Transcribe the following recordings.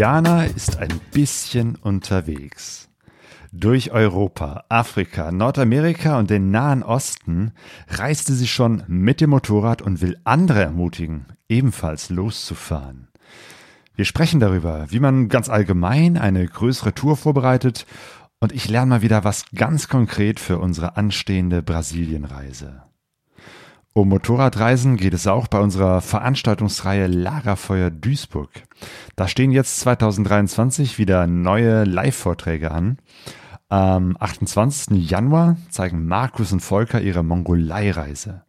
Diana ist ein bisschen unterwegs. Durch Europa, Afrika, Nordamerika und den Nahen Osten reiste sie schon mit dem Motorrad und will andere ermutigen, ebenfalls loszufahren. Wir sprechen darüber, wie man ganz allgemein eine größere Tour vorbereitet und ich lerne mal wieder was ganz konkret für unsere anstehende Brasilienreise. Um Motorradreisen geht es auch bei unserer Veranstaltungsreihe Lagerfeuer Duisburg. Da stehen jetzt 2023 wieder neue Live-Vorträge an. Am 28. Januar zeigen Markus und Volker ihre Mongolei-Reise.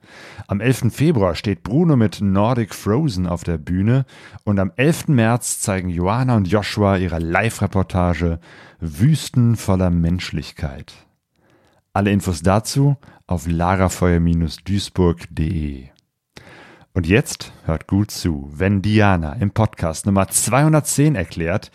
Am 11. Februar steht Bruno mit Nordic Frozen auf der Bühne und am 11. März zeigen Joanna und Joshua ihre Live-Reportage Wüsten voller Menschlichkeit. Alle Infos dazu auf lagerfeuer-duisburg.de. Und jetzt hört gut zu, wenn Diana im Podcast Nummer 210 erklärt,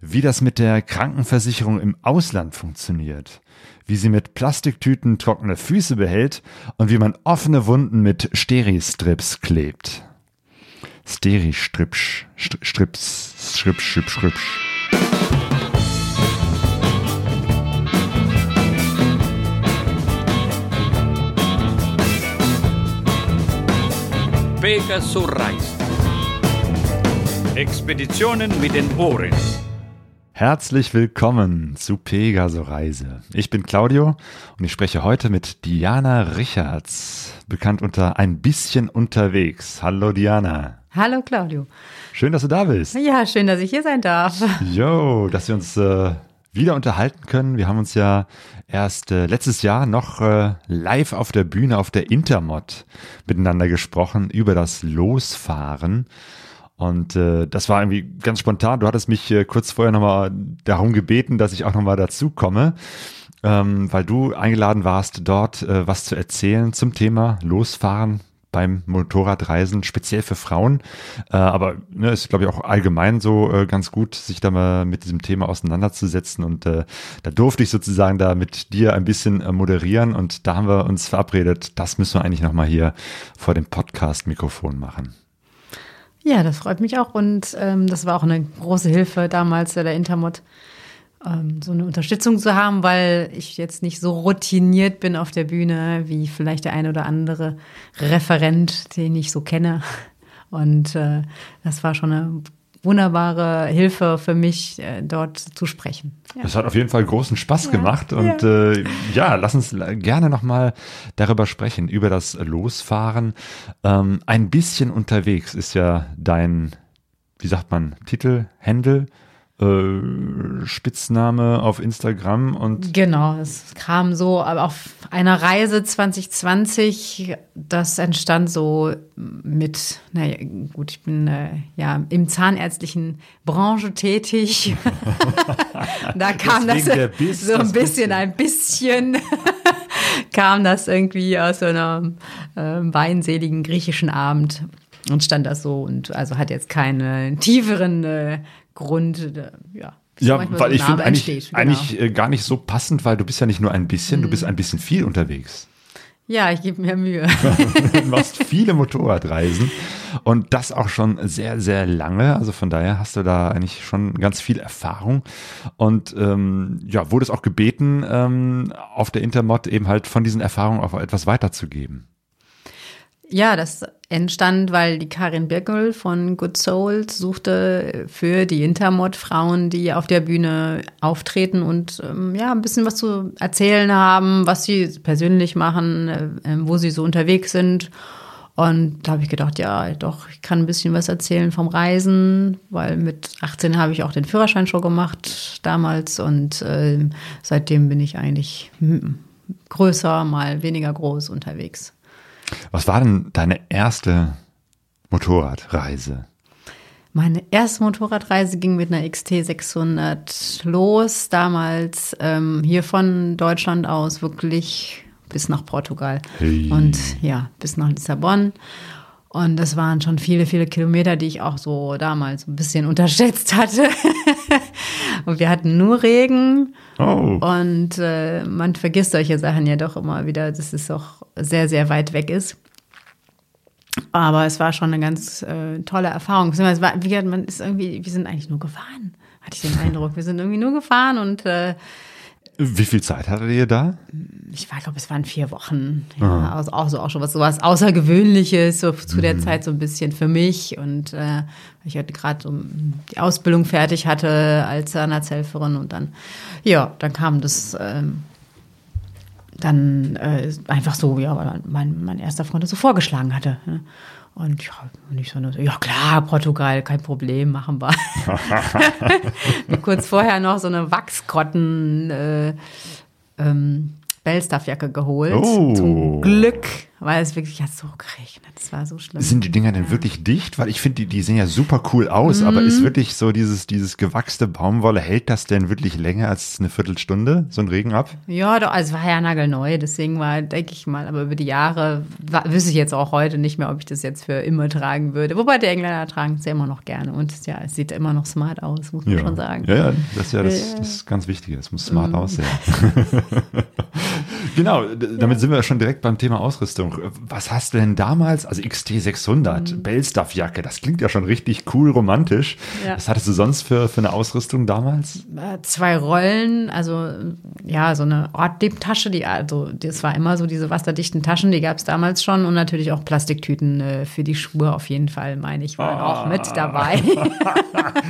wie das mit der Krankenversicherung im Ausland funktioniert, wie sie mit Plastiktüten trockene Füße behält und wie man offene Wunden mit Steri-Strips klebt. Steri-Strips, Strips, Strips, Strips, Strips. Pegasus reist. Expeditionen mit den Ohren. Herzlich willkommen zu Pegaso Reise. Ich bin Claudio und ich spreche heute mit Diana Richards, bekannt unter Ein bisschen unterwegs. Hallo Diana. Hallo Claudio. Schön, dass du da bist. Ja, schön, dass ich hier sein darf. Jo, dass wir uns äh, wieder unterhalten können. Wir haben uns ja erst äh, letztes Jahr noch äh, live auf der Bühne auf der Intermod miteinander gesprochen über das Losfahren. Und äh, das war irgendwie ganz spontan. Du hattest mich äh, kurz vorher nochmal darum gebeten, dass ich auch nochmal dazu komme, ähm, weil du eingeladen warst, dort äh, was zu erzählen zum Thema Losfahren beim Motorradreisen, speziell für Frauen. Äh, aber ne, ist, glaube ich, auch allgemein so äh, ganz gut, sich da mal mit diesem Thema auseinanderzusetzen. Und äh, da durfte ich sozusagen da mit dir ein bisschen äh, moderieren. Und da haben wir uns verabredet, das müssen wir eigentlich nochmal hier vor dem Podcast-Mikrofon machen. Ja, das freut mich auch. Und ähm, das war auch eine große Hilfe damals, der Intermod, ähm, so eine Unterstützung zu haben, weil ich jetzt nicht so routiniert bin auf der Bühne wie vielleicht der eine oder andere Referent, den ich so kenne. Und äh, das war schon eine wunderbare Hilfe für mich, äh, dort zu sprechen. Ja. Das hat auf jeden Fall großen Spaß ja, gemacht und ja. Äh, ja, lass uns gerne nochmal darüber sprechen, über das Losfahren. Ähm, ein bisschen unterwegs ist ja dein, wie sagt man, Titel, Händel, äh, Spitzname auf Instagram und genau, es kam so auf einer Reise 2020, das entstand so mit, naja, gut, ich bin äh, ja im zahnärztlichen Branche tätig. da kam das Biss, so ein bisschen, ein bisschen kam das irgendwie aus so einem äh, weinseligen griechischen Abend und stand das so und also hat jetzt keine tieferen äh, Grund, äh, ja. Ja, weil so ich finde eigentlich, genau. eigentlich äh, gar nicht so passend, weil du bist ja nicht nur ein bisschen, mhm. du bist ein bisschen viel unterwegs. Ja, ich gebe mir Mühe. du machst viele Motorradreisen und das auch schon sehr, sehr lange. Also von daher hast du da eigentlich schon ganz viel Erfahrung und ähm, ja, wurde es auch gebeten, ähm, auf der Intermod eben halt von diesen Erfahrungen auch etwas weiterzugeben. Ja, das entstand, weil die Karin Birkel von Good Souls suchte für die Intermod Frauen, die auf der Bühne auftreten und ähm, ja, ein bisschen was zu erzählen haben, was sie persönlich machen, äh, wo sie so unterwegs sind. Und da habe ich gedacht, ja, doch, ich kann ein bisschen was erzählen vom Reisen, weil mit 18 habe ich auch den Führerschein schon gemacht damals und äh, seitdem bin ich eigentlich größer, mal weniger groß unterwegs. Was war denn deine erste Motorradreise? Meine erste Motorradreise ging mit einer XT600 los, damals ähm, hier von Deutschland aus wirklich bis nach Portugal hey. und ja, bis nach Lissabon. Und das waren schon viele, viele Kilometer, die ich auch so damals ein bisschen unterschätzt hatte. und wir hatten nur Regen. Oh. Und äh, man vergisst solche Sachen ja doch immer wieder, dass es auch sehr, sehr weit weg ist. Aber es war schon eine ganz äh, tolle Erfahrung. Es war, wie gesagt, man ist irgendwie, wir sind eigentlich nur gefahren, hatte ich den Eindruck. Wir sind irgendwie nur gefahren und äh, Wie viel Zeit hattet ihr da? ich war, glaube, es waren vier Wochen. Ja, also auch so auch schon was sowas Außergewöhnliches, so zu der Zeit so ein bisschen für mich. Und äh, ich hatte gerade so die Ausbildung fertig hatte als Zahnarzthelferin und dann, ja, dann kam das ähm, dann äh, einfach so, ja, weil mein, mein erster Freund das so vorgeschlagen hatte. Ne? Und ja, und ich so, ja klar, Portugal, kein Problem, machen wir. Kurz vorher noch so eine Wachskotten äh, ähm, Bellstaff-Jacke geholt. Oh. Zum Glück, weil es wirklich hat so geregnet. Das war so schlimm. Sind die Dinger denn wirklich dicht? Weil ich finde, die, die sehen ja super cool aus, aber Mhm. ist wirklich so dieses, dieses gewachste Baumwolle, hält das denn wirklich länger als eine Viertelstunde, so ein Regen ab? Ja, doch, also es war ja nagelneu, deswegen war, denke ich mal, aber über die Jahre war, wüsste ich jetzt auch heute nicht mehr, ob ich das jetzt für immer tragen würde. Wobei die Engländer tragen es ja immer noch gerne und ja, es sieht immer noch smart aus, muss man schon sagen. Ja, ja, das ist ja das, Ja. Mhm. das ganz Wichtige. Es muss smart aussehen. genau, damit sind wir schon direkt beim Thema Ausrüstung. Was hast du denn damals, also XT600, Mhm. Bellstaff-Jacke, das klingt ja schon richtig cool romantisch. Ja. Was hattest du sonst für, für eine Ausrüstung damals? Äh, Zwei Rollen, also ja, so eine Ortdiebtasche, die, also das war immer so diese wasserdichten Taschen, die gab es damals schon und natürlich auch Plastiktüten äh, für die Schuhe auf jeden Fall, meine ich, waren auch mit dabei.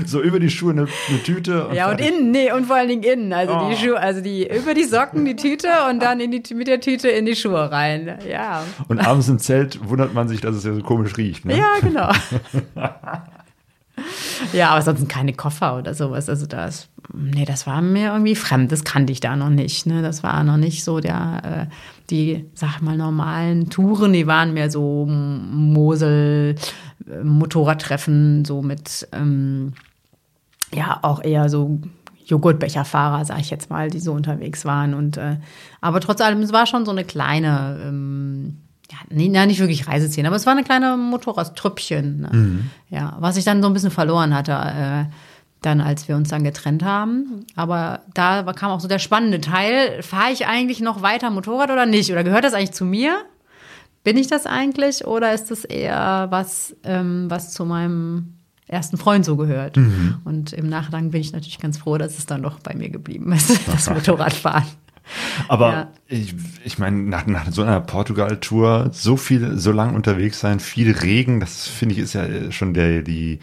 So über die Schuhe eine, eine Tüte. Ja, und innen, nee, und vor allen Dingen innen. Also Oh. die Schuhe, also die über die Socken die Tüte und dann in die, mit der Tüte in die Schuhe rein. Ja. Und abends im Zelt wundert man sich, dass es ja so komisch riecht. Ne? Ja, genau. ja, aber sonst keine Koffer oder sowas. Also das, nee, das war mir irgendwie fremd. Das kannte ich da noch nicht. Ne? Das war noch nicht so der, äh, die, sag mal, normalen Touren, die waren mehr so Mosel, äh, Motorradtreffen, so mit, ähm, ja, auch eher so Joghurtbecherfahrer, sag ich jetzt mal, die so unterwegs waren. Und äh, aber trotz allem, es war schon so eine kleine, ähm, ja, nee, na, nicht wirklich Reiseziel, aber es war eine kleine Motorradtrüppchen. Ne? Ja, was ich dann so ein bisschen verloren hatte, äh, dann als wir uns dann getrennt haben. Aber da kam auch so der spannende Teil. Fahre ich eigentlich noch weiter Motorrad oder nicht? Oder gehört das eigentlich zu mir? Bin ich das eigentlich oder ist das eher was, ähm, was zu meinem ersten Freund so gehört? Und im Nachgang bin ich natürlich ganz froh, dass es dann doch bei mir geblieben ist, das Motorradfahren. Aber Ja. ich, ich meine, nach, nach so einer Portugal-Tour so viel, so lang unterwegs sein, viel Regen, das finde ich ist ja schon der, die,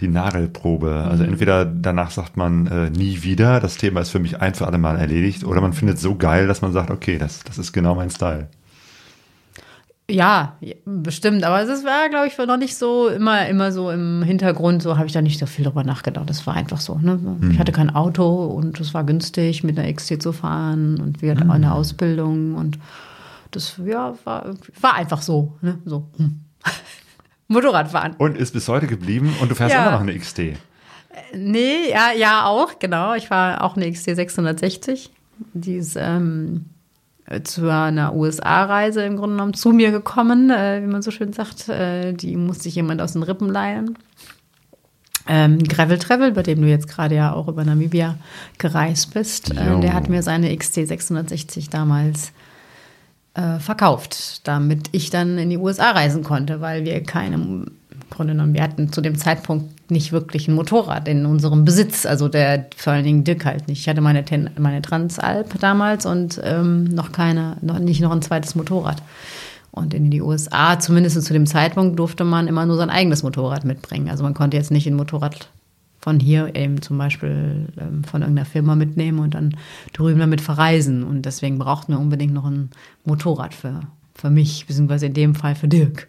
die Nagelprobe. Also Mhm. entweder danach sagt man äh, nie wieder, das Thema ist für mich ein für alle Mal erledigt, oder man findet es so geil, dass man sagt, okay, das, das ist genau mein Style. Ja, bestimmt. Aber es war, glaube ich, noch nicht so immer, immer so im Hintergrund. So habe ich da nicht so viel drüber nachgedacht. Das war einfach so. Ne? Ich hatte kein Auto und es war günstig, mit einer XT zu fahren und wir hatten auch eine Ausbildung und das ja, war, war einfach so. Ne? so. Hm. Motorradfahren. Und ist bis heute geblieben und du fährst Ja. immer noch eine XT. Nee, ja, ja, auch, genau. Ich war auch eine XT 660. Die ist ähm, zu einer USA-Reise im Grunde genommen zu mir gekommen, äh, wie man so schön sagt. Äh, die musste sich jemand aus den Rippen leihen. Ähm, Gravel Travel, bei dem du jetzt gerade ja auch über Namibia gereist bist, äh, der hat mir seine XT 660 damals äh, verkauft, damit ich dann in die USA reisen konnte, weil wir keine, im Grunde genommen, wir hatten zu dem Zeitpunkt nicht wirklich ein Motorrad in unserem Besitz, also der vor allen Dingen Dirk halt nicht. Ich hatte meine, Ten, meine Transalp damals und ähm, noch keine, noch nicht noch ein zweites Motorrad. Und in die USA, zumindest zu dem Zeitpunkt, durfte man immer nur sein eigenes Motorrad mitbringen. Also man konnte jetzt nicht ein Motorrad von hier eben zum Beispiel ähm, von irgendeiner Firma mitnehmen und dann drüben damit verreisen. Und deswegen brauchten wir unbedingt noch ein Motorrad für, für mich, beziehungsweise in dem Fall für Dirk.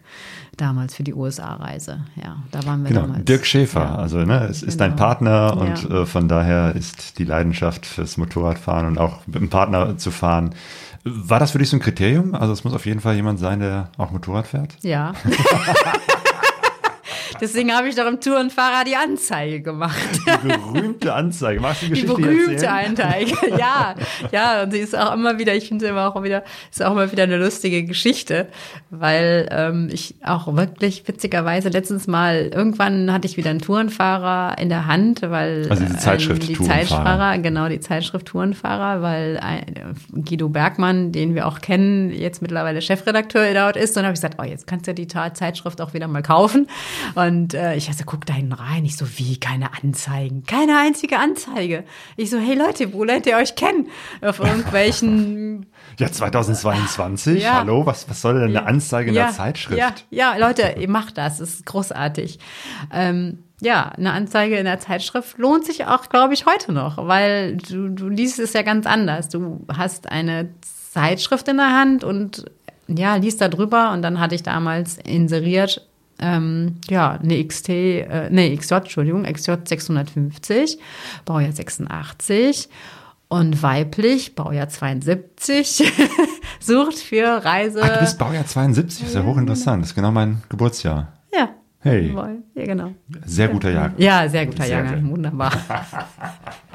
Damals für die USA-Reise. Ja, da waren wir Genau, damals. Dirk Schäfer, Ja. also ne, es ist dein Genau. Partner und Ja. äh, von daher ist die Leidenschaft fürs Motorradfahren und auch mit dem Partner zu fahren. War das für dich so ein Kriterium? Also es muss auf jeden Fall jemand sein, der auch Motorrad fährt? Ja. Deswegen habe ich doch im Tourenfahrer die Anzeige gemacht. Die berühmte Anzeige. Magst du die Die Geschichte berühmte erzählen? Anzeige. Ja, ja, und sie ist auch immer wieder, ich finde immer auch wieder, ist auch immer wieder eine lustige Geschichte, weil ähm, ich auch wirklich witzigerweise letztens mal, irgendwann hatte ich wieder einen Tourenfahrer in der Hand, weil Also diese Zeitschrift ähm, die Tourenfahrer. Zeitfahrer, genau, die Zeitschrift Tourenfahrer, weil ein, äh, Guido Bergmann, den wir auch kennen, jetzt mittlerweile Chefredakteur dort ist, und habe ich gesagt, oh, jetzt kannst du die Zeitschrift auch wieder mal kaufen. Und äh, ich also, guck da hinten rein. Ich so, wie, keine Anzeigen? Keine einzige Anzeige. Ich so, hey Leute, wo lernt ihr euch kennen? Auf irgendwelchen Ja, 2022. Ja. Hallo, was, was soll denn eine Anzeige in der Zeitschrift? Ja, ja, Leute, ihr macht das, das ist großartig. Ähm, ja, eine Anzeige in der Zeitschrift lohnt sich auch, glaube ich, heute noch, weil du, du liest es ja ganz anders. Du hast eine Zeitschrift in der Hand und ja, liest da drüber und dann hatte ich damals inseriert, ähm, ja, eine XT, äh, nee, XJ, Entschuldigung, XJ 650, Baujahr 86 und weiblich, Baujahr 72, sucht für Reise. Ach, du bist Baujahr 72, ist ja hochinteressant. Das ist genau mein Geburtsjahr. Ja. Hey. Ja, genau. Sehr guter Jahrgang. Ja, sehr guter Sehr Jahrgang, wunderbar.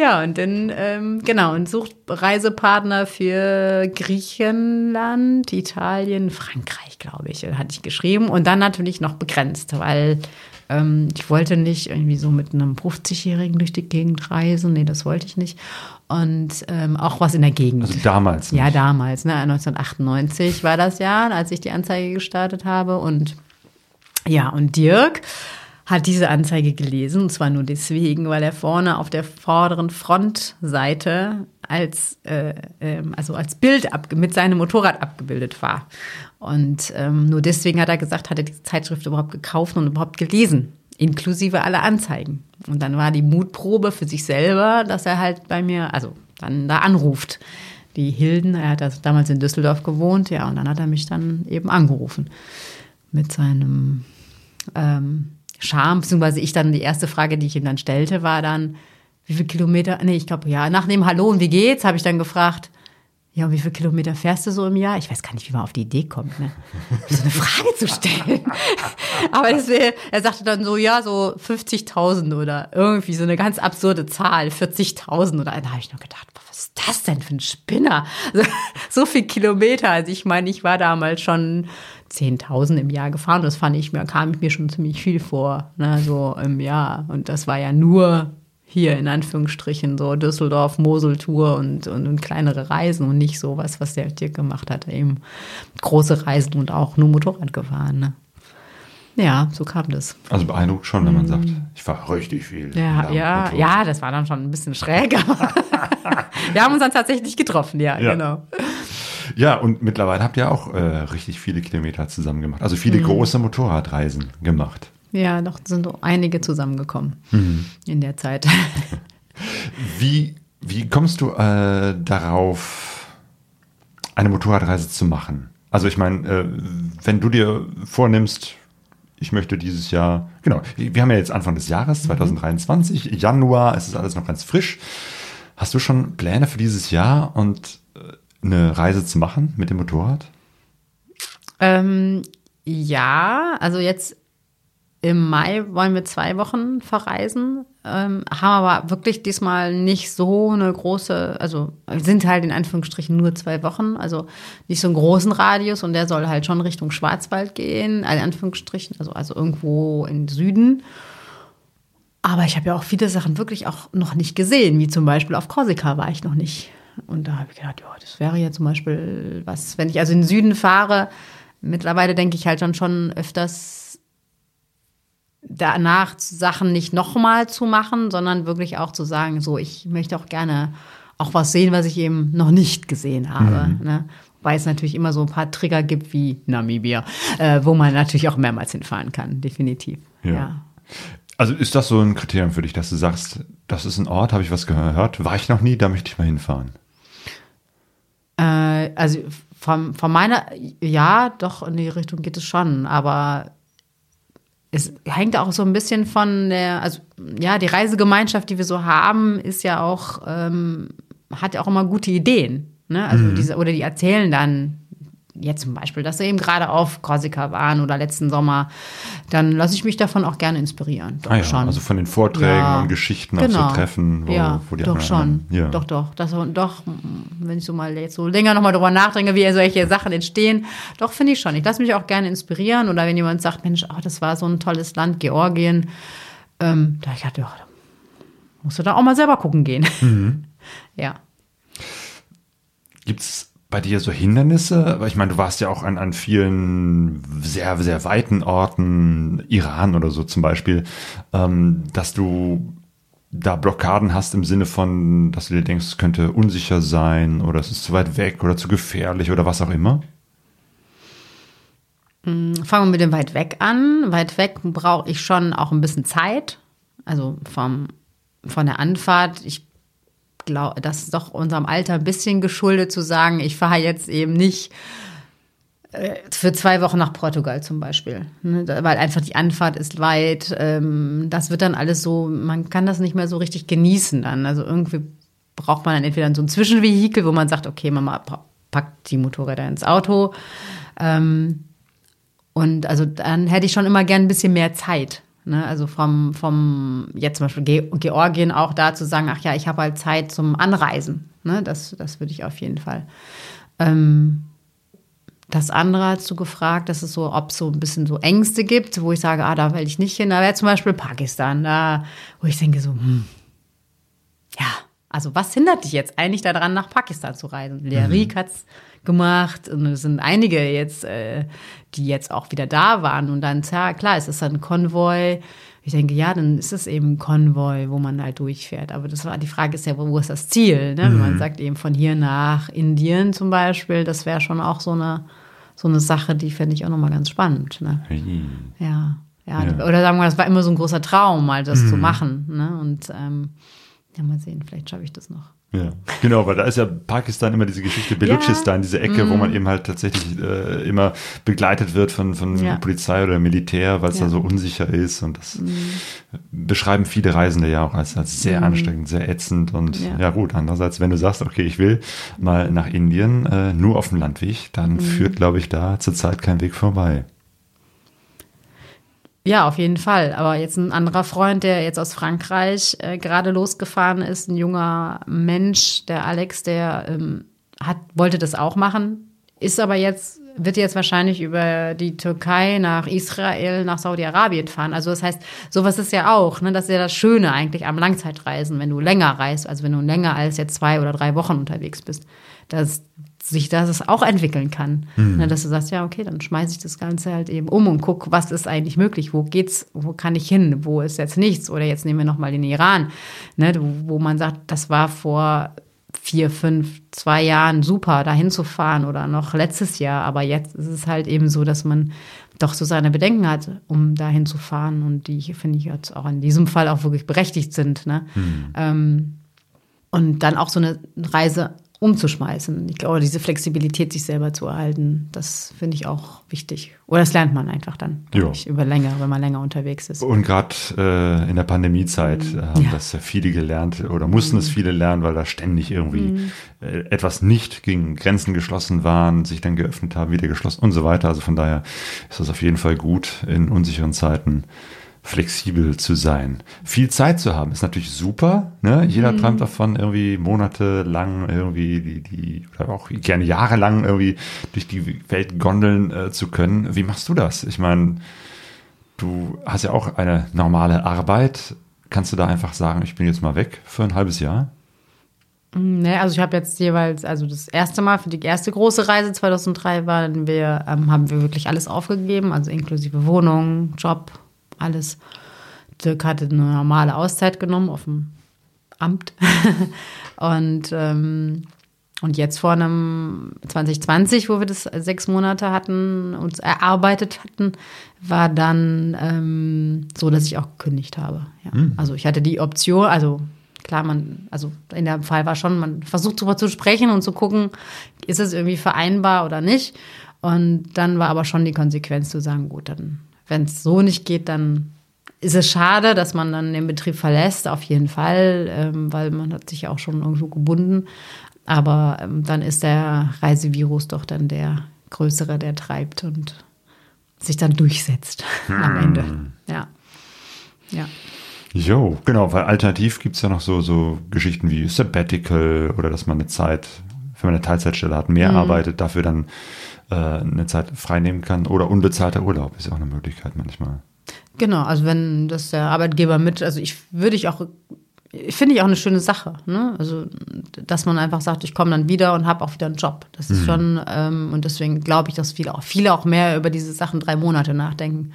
ja, und dann, ähm, genau, und sucht Reisepartner für Griechenland, Italien, Frankreich, glaube ich, hatte ich geschrieben. Und dann natürlich noch begrenzt, weil ähm, ich wollte nicht irgendwie so mit einem 50-Jährigen durch die Gegend reisen. Nee, das wollte ich nicht. Und ähm, auch was in der Gegend. Also damals. Ja, nicht. damals, ne? 1998 war das Jahr, als ich die Anzeige gestartet habe. Und ja, und Dirk hat diese Anzeige gelesen, und zwar nur deswegen, weil er vorne auf der vorderen Frontseite als, äh, ähm, also als Bild mit seinem Motorrad abgebildet war. Und ähm, nur deswegen hat er gesagt, hat er diese Zeitschrift überhaupt gekauft und überhaupt gelesen, inklusive aller Anzeigen. Und dann war die Mutprobe für sich selber, dass er halt bei mir, also dann da anruft. Die Hilden, er hat also damals in Düsseldorf gewohnt, ja, und dann hat er mich dann eben angerufen mit seinem ähm, Charme, beziehungsweise ich dann die erste Frage, die ich ihm dann stellte, war dann, wie viele Kilometer, nee, ich glaube, ja, nach dem Hallo und wie geht's, habe ich dann gefragt, ja, und wie viele Kilometer fährst du so im Jahr? Ich weiß gar nicht, wie man auf die Idee kommt, ne? so eine Frage zu stellen. Aber das er sagte dann so, ja, so 50.000 oder irgendwie so eine ganz absurde Zahl, 40.000 oder da habe ich nur gedacht, was ist das denn für ein Spinner? So, so viel Kilometer. Also ich meine, ich war damals schon 10.000 im Jahr gefahren. Das fand ich mir, kam ich mir schon ziemlich viel vor, ne, so im Jahr. Und das war ja nur hier in Anführungsstrichen so Düsseldorf, Mosel-Tour und, und, und kleinere Reisen und nicht sowas, was der Dirk gemacht hat, eben große Reisen und auch nur Motorrad gefahren. Ne? Ja, so kam das. Also beeindruckt schon, wenn man sagt, ich fahre richtig viel. Mhm. Ja, ja, ja, das war dann schon ein bisschen schräg, aber wir haben uns dann tatsächlich getroffen, ja, Ja. genau. Ja, und mittlerweile habt ihr auch äh, richtig viele Kilometer zusammen gemacht. Also viele Mhm. große Motorradreisen gemacht. Ja, doch sind einige zusammengekommen Mhm. in der Zeit. Wie, wie kommst du äh, darauf, eine Motorradreise zu machen? Also ich meine, äh, wenn du dir vornimmst, ich möchte dieses Jahr, genau, wir haben ja jetzt Anfang des Mhm. Jahres, 2023, Januar, es ist alles noch ganz frisch. Hast du schon Pläne für dieses Jahr und eine Reise zu machen mit dem Motorrad? Ähm, ja, also jetzt im Mai wollen wir zwei Wochen verreisen, ähm, haben aber wirklich diesmal nicht so eine große, also sind halt in Anführungsstrichen nur zwei Wochen, also nicht so einen großen Radius und der soll halt schon Richtung Schwarzwald gehen, in Anführungsstrichen, also, also irgendwo im Süden. Aber ich habe ja auch viele Sachen wirklich auch noch nicht gesehen, wie zum Beispiel auf Korsika war ich noch nicht. Und da habe ich gedacht, ja, das wäre ja zum Beispiel was, wenn ich also in den Süden fahre, mittlerweile denke ich halt dann schon öfters danach Sachen nicht nochmal zu machen, sondern wirklich auch zu sagen, so, ich möchte auch gerne auch was sehen, was ich eben noch nicht gesehen habe. Ne? Weil es natürlich immer so ein paar Trigger gibt wie Namibia, äh, wo man natürlich auch mehrmals hinfahren kann, definitiv. Ja. ja. Also ist das so ein Kriterium für dich, dass du sagst, das ist ein Ort, habe ich was gehört, war ich noch nie, da möchte ich mal hinfahren? Äh, also von, von meiner, ja, doch, in die Richtung geht es schon, aber es hängt auch so ein bisschen von der, also ja, die Reisegemeinschaft, die wir so haben, ist ja auch, ähm, hat ja auch immer gute Ideen. Ne? Also diese, oder die erzählen dann jetzt zum Beispiel, dass sie eben gerade auf Korsika waren oder letzten Sommer, dann lasse ich mich davon auch gerne inspirieren. Doch ah ja, schon. Also von den Vorträgen Ja, und Geschichten genau. auf so Treffen, wo, ja, wo die doch schon. Ja. Doch, doch. Das, doch, wenn ich so mal jetzt so länger nochmal drüber nachdenke, wie solche Sachen entstehen, doch finde ich schon. Ich lasse mich auch gerne inspirieren. Oder wenn jemand sagt, Mensch, oh, das war so ein tolles Land, Georgien, ähm, da ich dachte, ja, musst du da auch mal selber gucken gehen. Mhm. Ja. Gibt es bei dir so Hindernisse? Ich meine, du warst ja auch an, an vielen sehr, sehr weiten Orten, Iran oder so zum Beispiel, ähm, dass du da Blockaden hast im Sinne von, dass du dir denkst, es könnte unsicher sein oder es ist zu weit weg oder zu gefährlich oder was auch immer? Fangen wir mit dem weit weg an. Weit weg brauche ich schon auch ein bisschen Zeit. Also vom, von der Anfahrt. Ich glaube, das ist doch unserem Alter ein bisschen geschuldet zu sagen, ich fahre jetzt eben nicht äh, für zwei Wochen nach Portugal zum Beispiel. Ne? Weil einfach die Anfahrt ist weit. Ähm, das wird dann alles so, man kann das nicht mehr so richtig genießen dann. Also irgendwie braucht man dann entweder so ein Zwischenvehikel, wo man sagt, okay, Mama pa- packt die Motorräder ins Auto. Ähm, und also dann hätte ich schon immer gern ein bisschen mehr Zeit. Ne? Also vom, vom jetzt zum Beispiel Ge Georgien auch da zu sagen, ach ja, ich habe halt Zeit zum Anreisen. Ne? Das, das würde ich auf jeden Fall. Ähm, das andere hast du gefragt, dass es so, ob es so ein bisschen so Ängste gibt, wo ich sage, ah, da will ich nicht hin. Da wäre zum Beispiel Pakistan, da, wo ich denke so, hm, ja, also was hindert dich jetzt eigentlich daran, nach Pakistan zu reisen? Lea Rieck hat's gemacht und es sind einige jetzt, äh, die jetzt auch wieder da waren und dann, ja, klar, es ist dann ein Konvoi. Ich denke, ja, dann ist es eben ein Konvoi, wo man halt durchfährt. Aber das war, die Frage ist ja, wo, ist das Ziel? Ne? Wenn man sagt eben von hier nach Indien zum Beispiel, das wäre schon auch so eine, so eine Sache, die fände ich auch nochmal ganz spannend. Ne? Ja, ja, Ja. Oder sagen wir, das war immer so ein großer Traum, mal das zu machen. Ne? Und ähm, ja, mal sehen, vielleicht schaffe ich das noch. Ja, genau, weil da ist ja Pakistan immer diese Geschichte, Belutschistan, diese Ecke, wo man eben halt tatsächlich äh, immer begleitet wird von, von Ja. Polizei oder Militär, weil es Ja. da so unsicher ist. Und das beschreiben viele Reisende ja auch als, als sehr anstrengend, sehr ätzend. Und ja. Ja. gut, andererseits, wenn du sagst, okay, ich will mal nach Indien, äh, nur auf dem Landweg, dann führt, glaube ich, da zurzeit kein Weg vorbei. Ja, auf jeden Fall. Aber jetzt ein anderer Freund, der jetzt aus Frankreich äh, gerade losgefahren ist, ein junger Mensch, der Alex, der ähm, hat, wollte das auch machen, ist aber jetzt, wird jetzt wahrscheinlich über die Türkei nach Israel, nach Saudi-Arabien fahren. Also das heißt, sowas ist ja auch, ne, das ist ja das Schöne eigentlich am Langzeitreisen, wenn du länger reist, also wenn du länger als jetzt zwei oder drei Wochen unterwegs bist, dass sich das auch entwickeln kann. Ne, dass du sagst, ja, okay, dann schmeiße ich das Ganze halt eben um und guck, was ist eigentlich möglich, wo geht's, wo kann ich hin, wo ist jetzt nichts? Oder jetzt nehmen wir nochmal den Iran, ne, wo man sagt, das war vor vier, fünf, zwei Jahren super, da hinzufahren oder noch letztes Jahr, aber jetzt ist es halt eben so, dass man doch so seine Bedenken hat, um da hinzufahren. Und die, finde ich, jetzt auch in diesem Fall auch wirklich berechtigt sind, ne? Ähm, und dann auch so eine Reise umzuschmeißen. Ich glaube, diese Flexibilität, sich selber zu erhalten, das finde ich auch wichtig. Oder das lernt man einfach dann, ich, über länger, wenn man länger unterwegs ist. Und gerade äh, in der Pandemiezeit äh, haben Ja. Mhm. das ja viele gelernt oder mussten es viele lernen, weil da ständig irgendwie äh, etwas nicht gegen Grenzen geschlossen waren, sich dann geöffnet haben, wieder geschlossen und so weiter. Also von daher ist das auf jeden Fall gut, in unsicheren Zeiten flexibel zu sein. Viel Zeit zu haben ist natürlich super. Ne? Jeder träumt davon, irgendwie monatelang irgendwie die, die oder auch gerne jahrelang irgendwie durch die Welt gondeln äh, zu können. Wie machst du das? Ich meine, Du hast ja auch eine normale Arbeit. Kannst du da einfach sagen, ich bin jetzt mal weg für ein halbes Jahr? Nee, also ich habe jetzt jeweils, also das erste Mal für die erste große Reise 2003 waren wir, ähm, haben wir wirklich alles aufgegeben, also inklusive Wohnung, Job, alles. Dirk hatte eine normale Auszeit genommen auf dem Amt. und, ähm, und jetzt vor einem 2020, wo wir das sechs Monate hatten, uns erarbeitet hatten, war dann ähm, so, dass ich auch gekündigt habe. Ja. Also ich hatte die Option, also klar, man, also in dem Fall war schon, man versucht darüber zu sprechen und zu gucken, ist es irgendwie vereinbar oder nicht. Und dann war aber schon die Konsequenz zu sagen, gut, dann, wenn es so nicht geht, dann ist es schade, dass man dann den Betrieb verlässt, auf jeden Fall, ähm, weil man hat sich ja auch schon irgendwo gebunden. Aber ähm, dann ist der Reisevirus doch dann der, Größere, der treibt und sich dann durchsetzt am Ende. Ja. Ja. Jo, genau, weil alternativ gibt es ja noch so, so Geschichten wie Sabbatical oder dass man eine Zeit, wenn man eine Teilzeitstelle hat, mehr arbeitet, dafür dann äh, eine Zeit freinehmen kann. Oder unbezahlter Urlaub ist auch eine Möglichkeit manchmal. Genau, also wenn das der Arbeitgeber mit, also ich würde ich auch, finde ich auch eine schöne Sache, ne? Also dass man einfach sagt, ich komme dann wieder und habe auch wieder einen Job. Das ist schon, ähm, und deswegen glaube ich, dass viele auch, viele auch mehr über diese Sachen drei Monate nachdenken.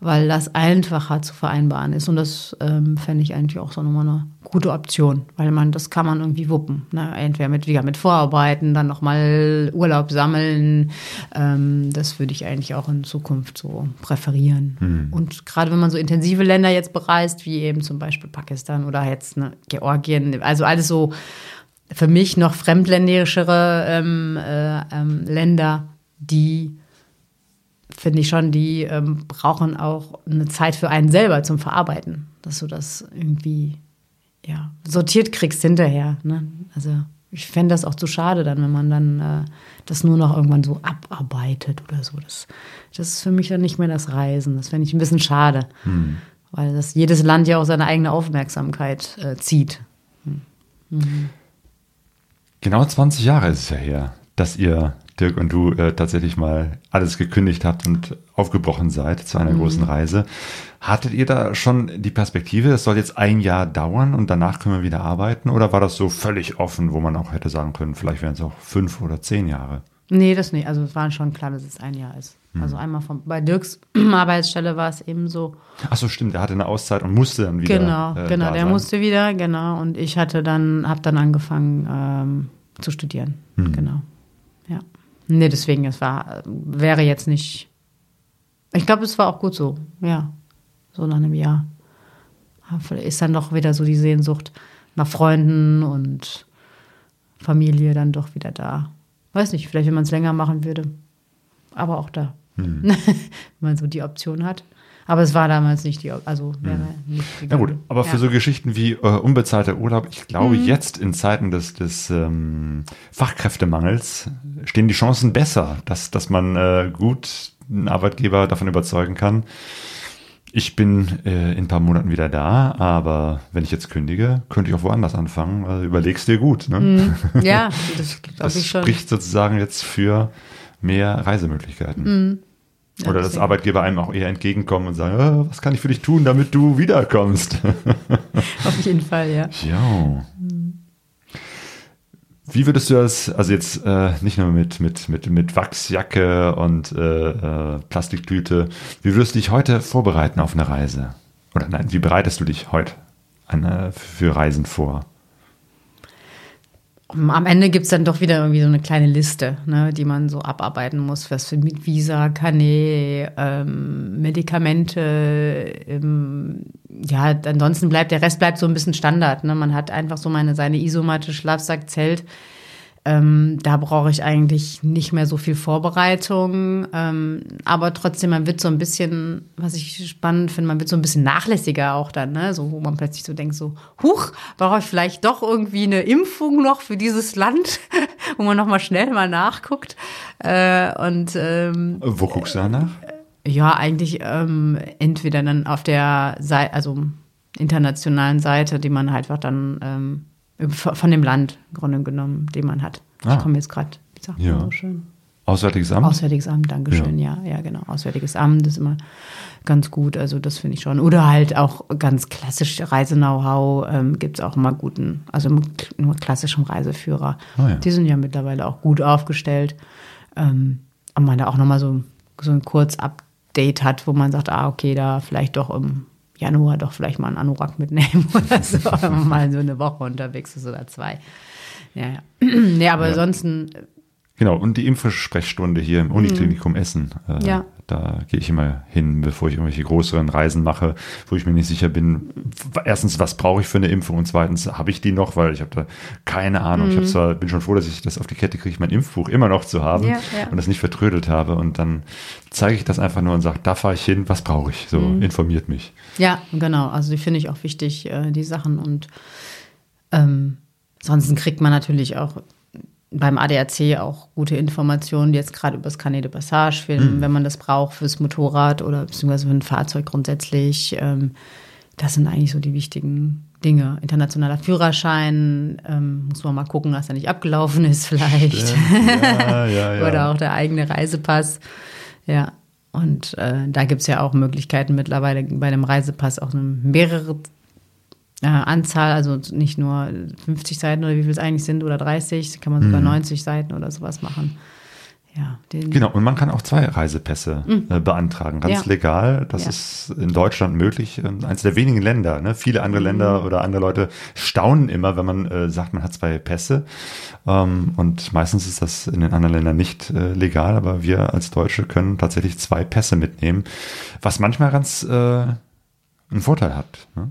Weil das einfacher zu vereinbaren ist. Und das ähm, fände ich eigentlich auch so nochmal eine gute Option. Weil man, das kann man irgendwie wuppen. Ne? Entweder mit, wieder mit Vorarbeiten, dann nochmal Urlaub sammeln. Ähm, das würde ich eigentlich auch in Zukunft so präferieren. Und gerade wenn man so intensive Länder jetzt bereist, wie eben zum Beispiel Pakistan oder jetzt ne, Georgien, also alles so für mich noch fremdländischere ähm, äh, ähm, Länder, die finde ich schon, die ähm, brauchen auch eine Zeit für einen selber zum Verarbeiten, dass du das irgendwie ja, sortiert kriegst hinterher. Ne? Also ich fände das auch zu schade dann, wenn man dann äh, das nur noch irgendwann so abarbeitet oder so. Das, das ist für mich dann nicht mehr das Reisen. Das fände ich ein bisschen schade, weil das jedes Land ja auch seine eigene Aufmerksamkeit äh, zieht. Genau 20 Jahre ist es ja her, dass ihr, Dirk und du, äh, tatsächlich mal alles gekündigt habt und aufgebrochen seid zu einer großen Reise. Hattet ihr da schon die Perspektive, es soll jetzt ein Jahr dauern und danach können wir wieder arbeiten? Oder war das so völlig offen, wo man auch hätte sagen können, vielleicht wären es auch fünf oder zehn Jahre? Nee, das nicht. Also es war schon klar, dass es ein Jahr ist. Also einmal von, bei Dirks Arbeitsstelle war es eben so, Ach so, stimmt, er hatte eine Auszeit und musste dann wieder. Genau, äh, genau, der sein. musste wieder, genau. Und ich hatte dann, habe dann angefangen ähm, zu studieren. Hm. Genau. Ja. Nee, deswegen, es war, wäre jetzt nicht. Ich glaube, es war auch gut so, ja. So nach einem Jahr. Ist dann doch wieder so die Sehnsucht nach Freunden und Familie dann doch wieder da. Weiß nicht, vielleicht wenn man es länger machen würde. Aber auch da. Hm. wenn man so die Option hat. Aber es war damals nicht die, also wäre nicht Hm. Ja gut, aber für Ja. so Geschichten wie äh, unbezahlter Urlaub, ich glaube, Mhm. jetzt in Zeiten des, des ähm, Fachkräftemangels stehen die Chancen besser, dass, dass man äh, gut einen Arbeitgeber davon überzeugen kann. Ich bin äh, in ein paar Monaten wieder da, aber wenn ich jetzt kündige, könnte ich auch woanders anfangen. Also überlegst dir gut. Ne? Ja, das das spricht sozusagen jetzt für mehr Reisemöglichkeiten. Mhm. Ja, Oder dass. Arbeitgeber einem auch eher entgegenkommen und sagen, "Ah, was kann ich für dich tun, damit du wiederkommst? Auf jeden Fall, ja. Ja. Wie würdest du das, also jetzt äh, nicht nur mit, mit, mit, mit Wachsjacke und äh, äh, Plastiktüte, wie würdest du dich heute vorbereiten auf eine Reise? Oder nein, wie bereitest du dich heute an, äh, für Reisen vor? Am Ende gibt es dann doch wieder irgendwie so eine kleine Liste, ne, die man so abarbeiten muss, was für mit Visa, Kanä, ähm, Medikamente, ähm, ja, ansonsten bleibt der Rest bleibt so ein bisschen Standard. Ne? Man hat einfach so meine seine Isomatte, Schlafsack, Zelt. Ähm, da brauche ich eigentlich nicht mehr so viel Vorbereitung. Ähm, aber trotzdem, man wird so ein bisschen, was ich spannend finde, man wird so ein bisschen nachlässiger auch dann, ne? So, wo man plötzlich so denkt, so, huch, brauche ich vielleicht doch irgendwie eine Impfung noch für dieses Land, wo man nochmal schnell mal nachguckt. Äh, und ähm, Wo guckst du danach? ja, eigentlich ähm, entweder dann auf der Seite, also internationalen Seite, die man halt einfach dann ähm, von dem Land im Grunde genommen, den man hat. Ah. Ich komme jetzt gerade, wie sagt Ja. man so schön? Auswärtiges Amt? Auswärtiges Amt, Dankeschön, ja. ja, genau. Auswärtiges Amt ist immer ganz gut, also das finde ich schon. Oder halt auch ganz klassisch Reise-Know-how ähm, gibt es auch immer guten, also nur klassischem Reiseführer. Ah, ja. Die sind ja mittlerweile auch gut aufgestellt. Ähm, und man da auch nochmal so, so ein Kurz-Update hat, wo man sagt, ah, okay, da vielleicht doch im Januar doch vielleicht mal einen Anorak mitnehmen oder so, wenn man mal so eine Woche unterwegs ist oder zwei. Ja, ja. nee, aber ansonsten Genau, und die Impfsprechstunde hier im Uniklinikum Essen. Äh, Mhm. Ja. Da gehe ich immer hin, bevor ich irgendwelche größeren Reisen mache, wo ich mir nicht sicher bin, erstens, was brauche ich für eine Impfung und zweitens, habe ich die noch, weil ich habe da keine Ahnung. Ich Mhm. habe zwar, bin schon froh, dass ich das auf die Kette kriege, mein Impfbuch immer noch zu haben Ja, ja. und das nicht vertrödelt habe und dann zeige ich das einfach nur und sage, da fahre ich hin, was brauche ich? So, Mhm. informiert mich. Ja, genau. Also die finde ich auch wichtig, äh, die Sachen. Und ähm, ansonsten kriegt man natürlich auch beim ADAC auch gute Informationen, jetzt gerade über das Canet de Passage, für, Mhm. wenn man das braucht fürs Motorrad oder beziehungsweise für ein Fahrzeug grundsätzlich. Ähm, das sind eigentlich so die wichtigen Dinge. Internationaler Führerschein, ähm, muss man mal gucken, dass er nicht abgelaufen ist vielleicht. Ja, ja, ja. Oder auch der eigene Reisepass. Ja. Und äh, da gibt es ja auch Möglichkeiten mittlerweile bei dem Reisepass auch mehrere äh, Anzahl, also nicht nur 50 Seiten oder wie viel es eigentlich sind oder 30, kann man sogar 90 Seiten oder sowas machen. Ja, den, Mhm. Genau, und man kann auch zwei Reisepässe äh, beantragen, ganz Mhm. Ja. legal. Das Ja. ist in Deutschland möglich, in eines der wenigen Länder. Ne? Viele andere Länder oder andere Leute staunen immer, wenn man äh, sagt, man hat zwei Pässe. Ähm, und meistens ist das in den anderen Ländern nicht äh, legal, aber wir als Deutsche können tatsächlich zwei Pässe mitnehmen, was manchmal ganz äh, einen Vorteil hat. Ne?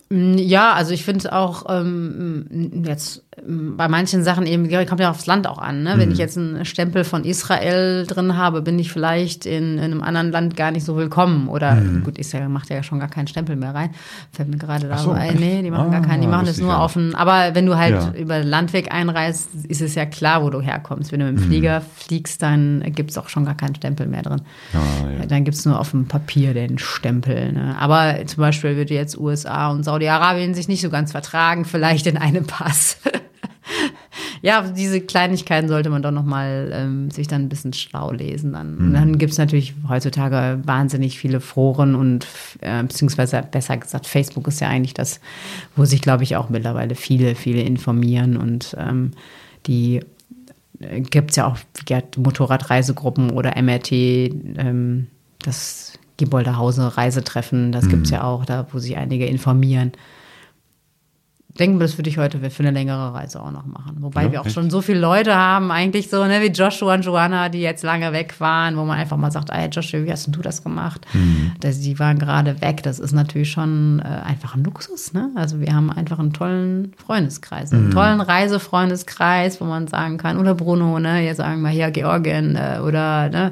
Ja, also ich finde es auch ähm, jetzt ähm, bei manchen Sachen eben, kommt ja aufs Land auch an. Ne? Wenn ich jetzt einen Stempel von Israel drin habe, bin ich vielleicht in, in einem anderen Land gar nicht so willkommen. Oder gut, Israel macht ja schon gar keinen Stempel mehr rein. Fällt mir gerade da so, ein. Nee, die machen gar Ah, keinen, die machen das nur gar ein, aber wenn du halt Ja. über den Landweg einreist, ist es ja klar, wo du herkommst. Wenn du mit dem Flieger fliegst, dann gibt es auch schon gar keinen Stempel mehr drin. Ah, ja. Dann gibt es nur auf dem Papier den Stempel. Ne? Aber zum Beispiel würde jetzt USA und Saudi-Arabien sich nicht so ganz vertragen, vielleicht in einem Pass. ja, diese Kleinigkeiten sollte man doch nochmal ähm, sich dann ein bisschen schlau lesen. Dann, und dann gibt es natürlich heutzutage wahnsinnig viele Foren und äh, beziehungsweise besser gesagt, Facebook ist ja eigentlich das, wo sich, glaube ich, auch mittlerweile viele, viele informieren und ähm, die gibt es ja auch wie gesagt, Motorradreisegruppen oder MRT, ähm, das Gieboldehause Reisetreffen, das gibt es ja auch, da wo sich einige informieren. Denken wir, das würde ich heute für eine längere Reise auch noch machen. Wobei Ja, wir auch echt? schon so viele Leute haben, eigentlich so, ne, wie Joshua und Joanna, die jetzt lange weg waren, wo man einfach mal sagt, ey Joshua, wie hast denn du das gemacht? Das, die waren gerade weg. Das ist natürlich schon äh, einfach ein Luxus, ne? Also wir haben einfach einen tollen Freundeskreis, einen tollen Reisefreundeskreis, wo man sagen kann, oder Bruno, ne, jetzt sagen wir hier Georgien äh, oder ne,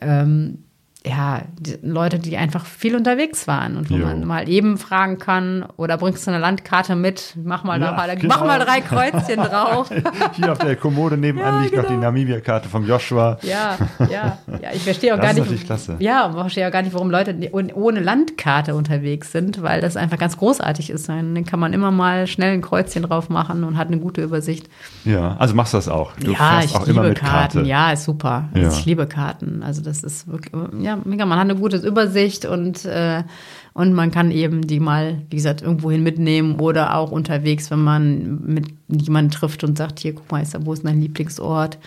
ähm, ja, die Leute, die einfach viel unterwegs waren und wo Jo. man mal eben fragen kann, oder bringst du eine Landkarte mit, mach mal, Ja, da, genau. mach mal drei Kreuzchen drauf. Hier auf der Kommode nebenan Ja, liegt noch die genau. Namibia-Karte vom Joshua. Ja, ja, ja. Ich verstehe auch Das gar nicht. klasse. Ja, verstehe auch gar nicht, warum Leute ohne Landkarte unterwegs sind, weil das einfach ganz großartig ist. Dann kann man immer mal schnell ein Kreuzchen drauf machen und hat eine gute Übersicht. Ja, also machst du das auch. Du ja, fährst ich auch liebe immer mit Karten. Karte. Ja, ist super. Ja. Also ich liebe Karten. Also das ist wirklich, ja, mega. Man hat eine gute Übersicht und, äh, und man kann eben die mal, wie gesagt, irgendwohin mitnehmen oder auch unterwegs, wenn man mit jemandem trifft und sagt, hier, guck mal, ist da, wo ist dein Lieblingsort?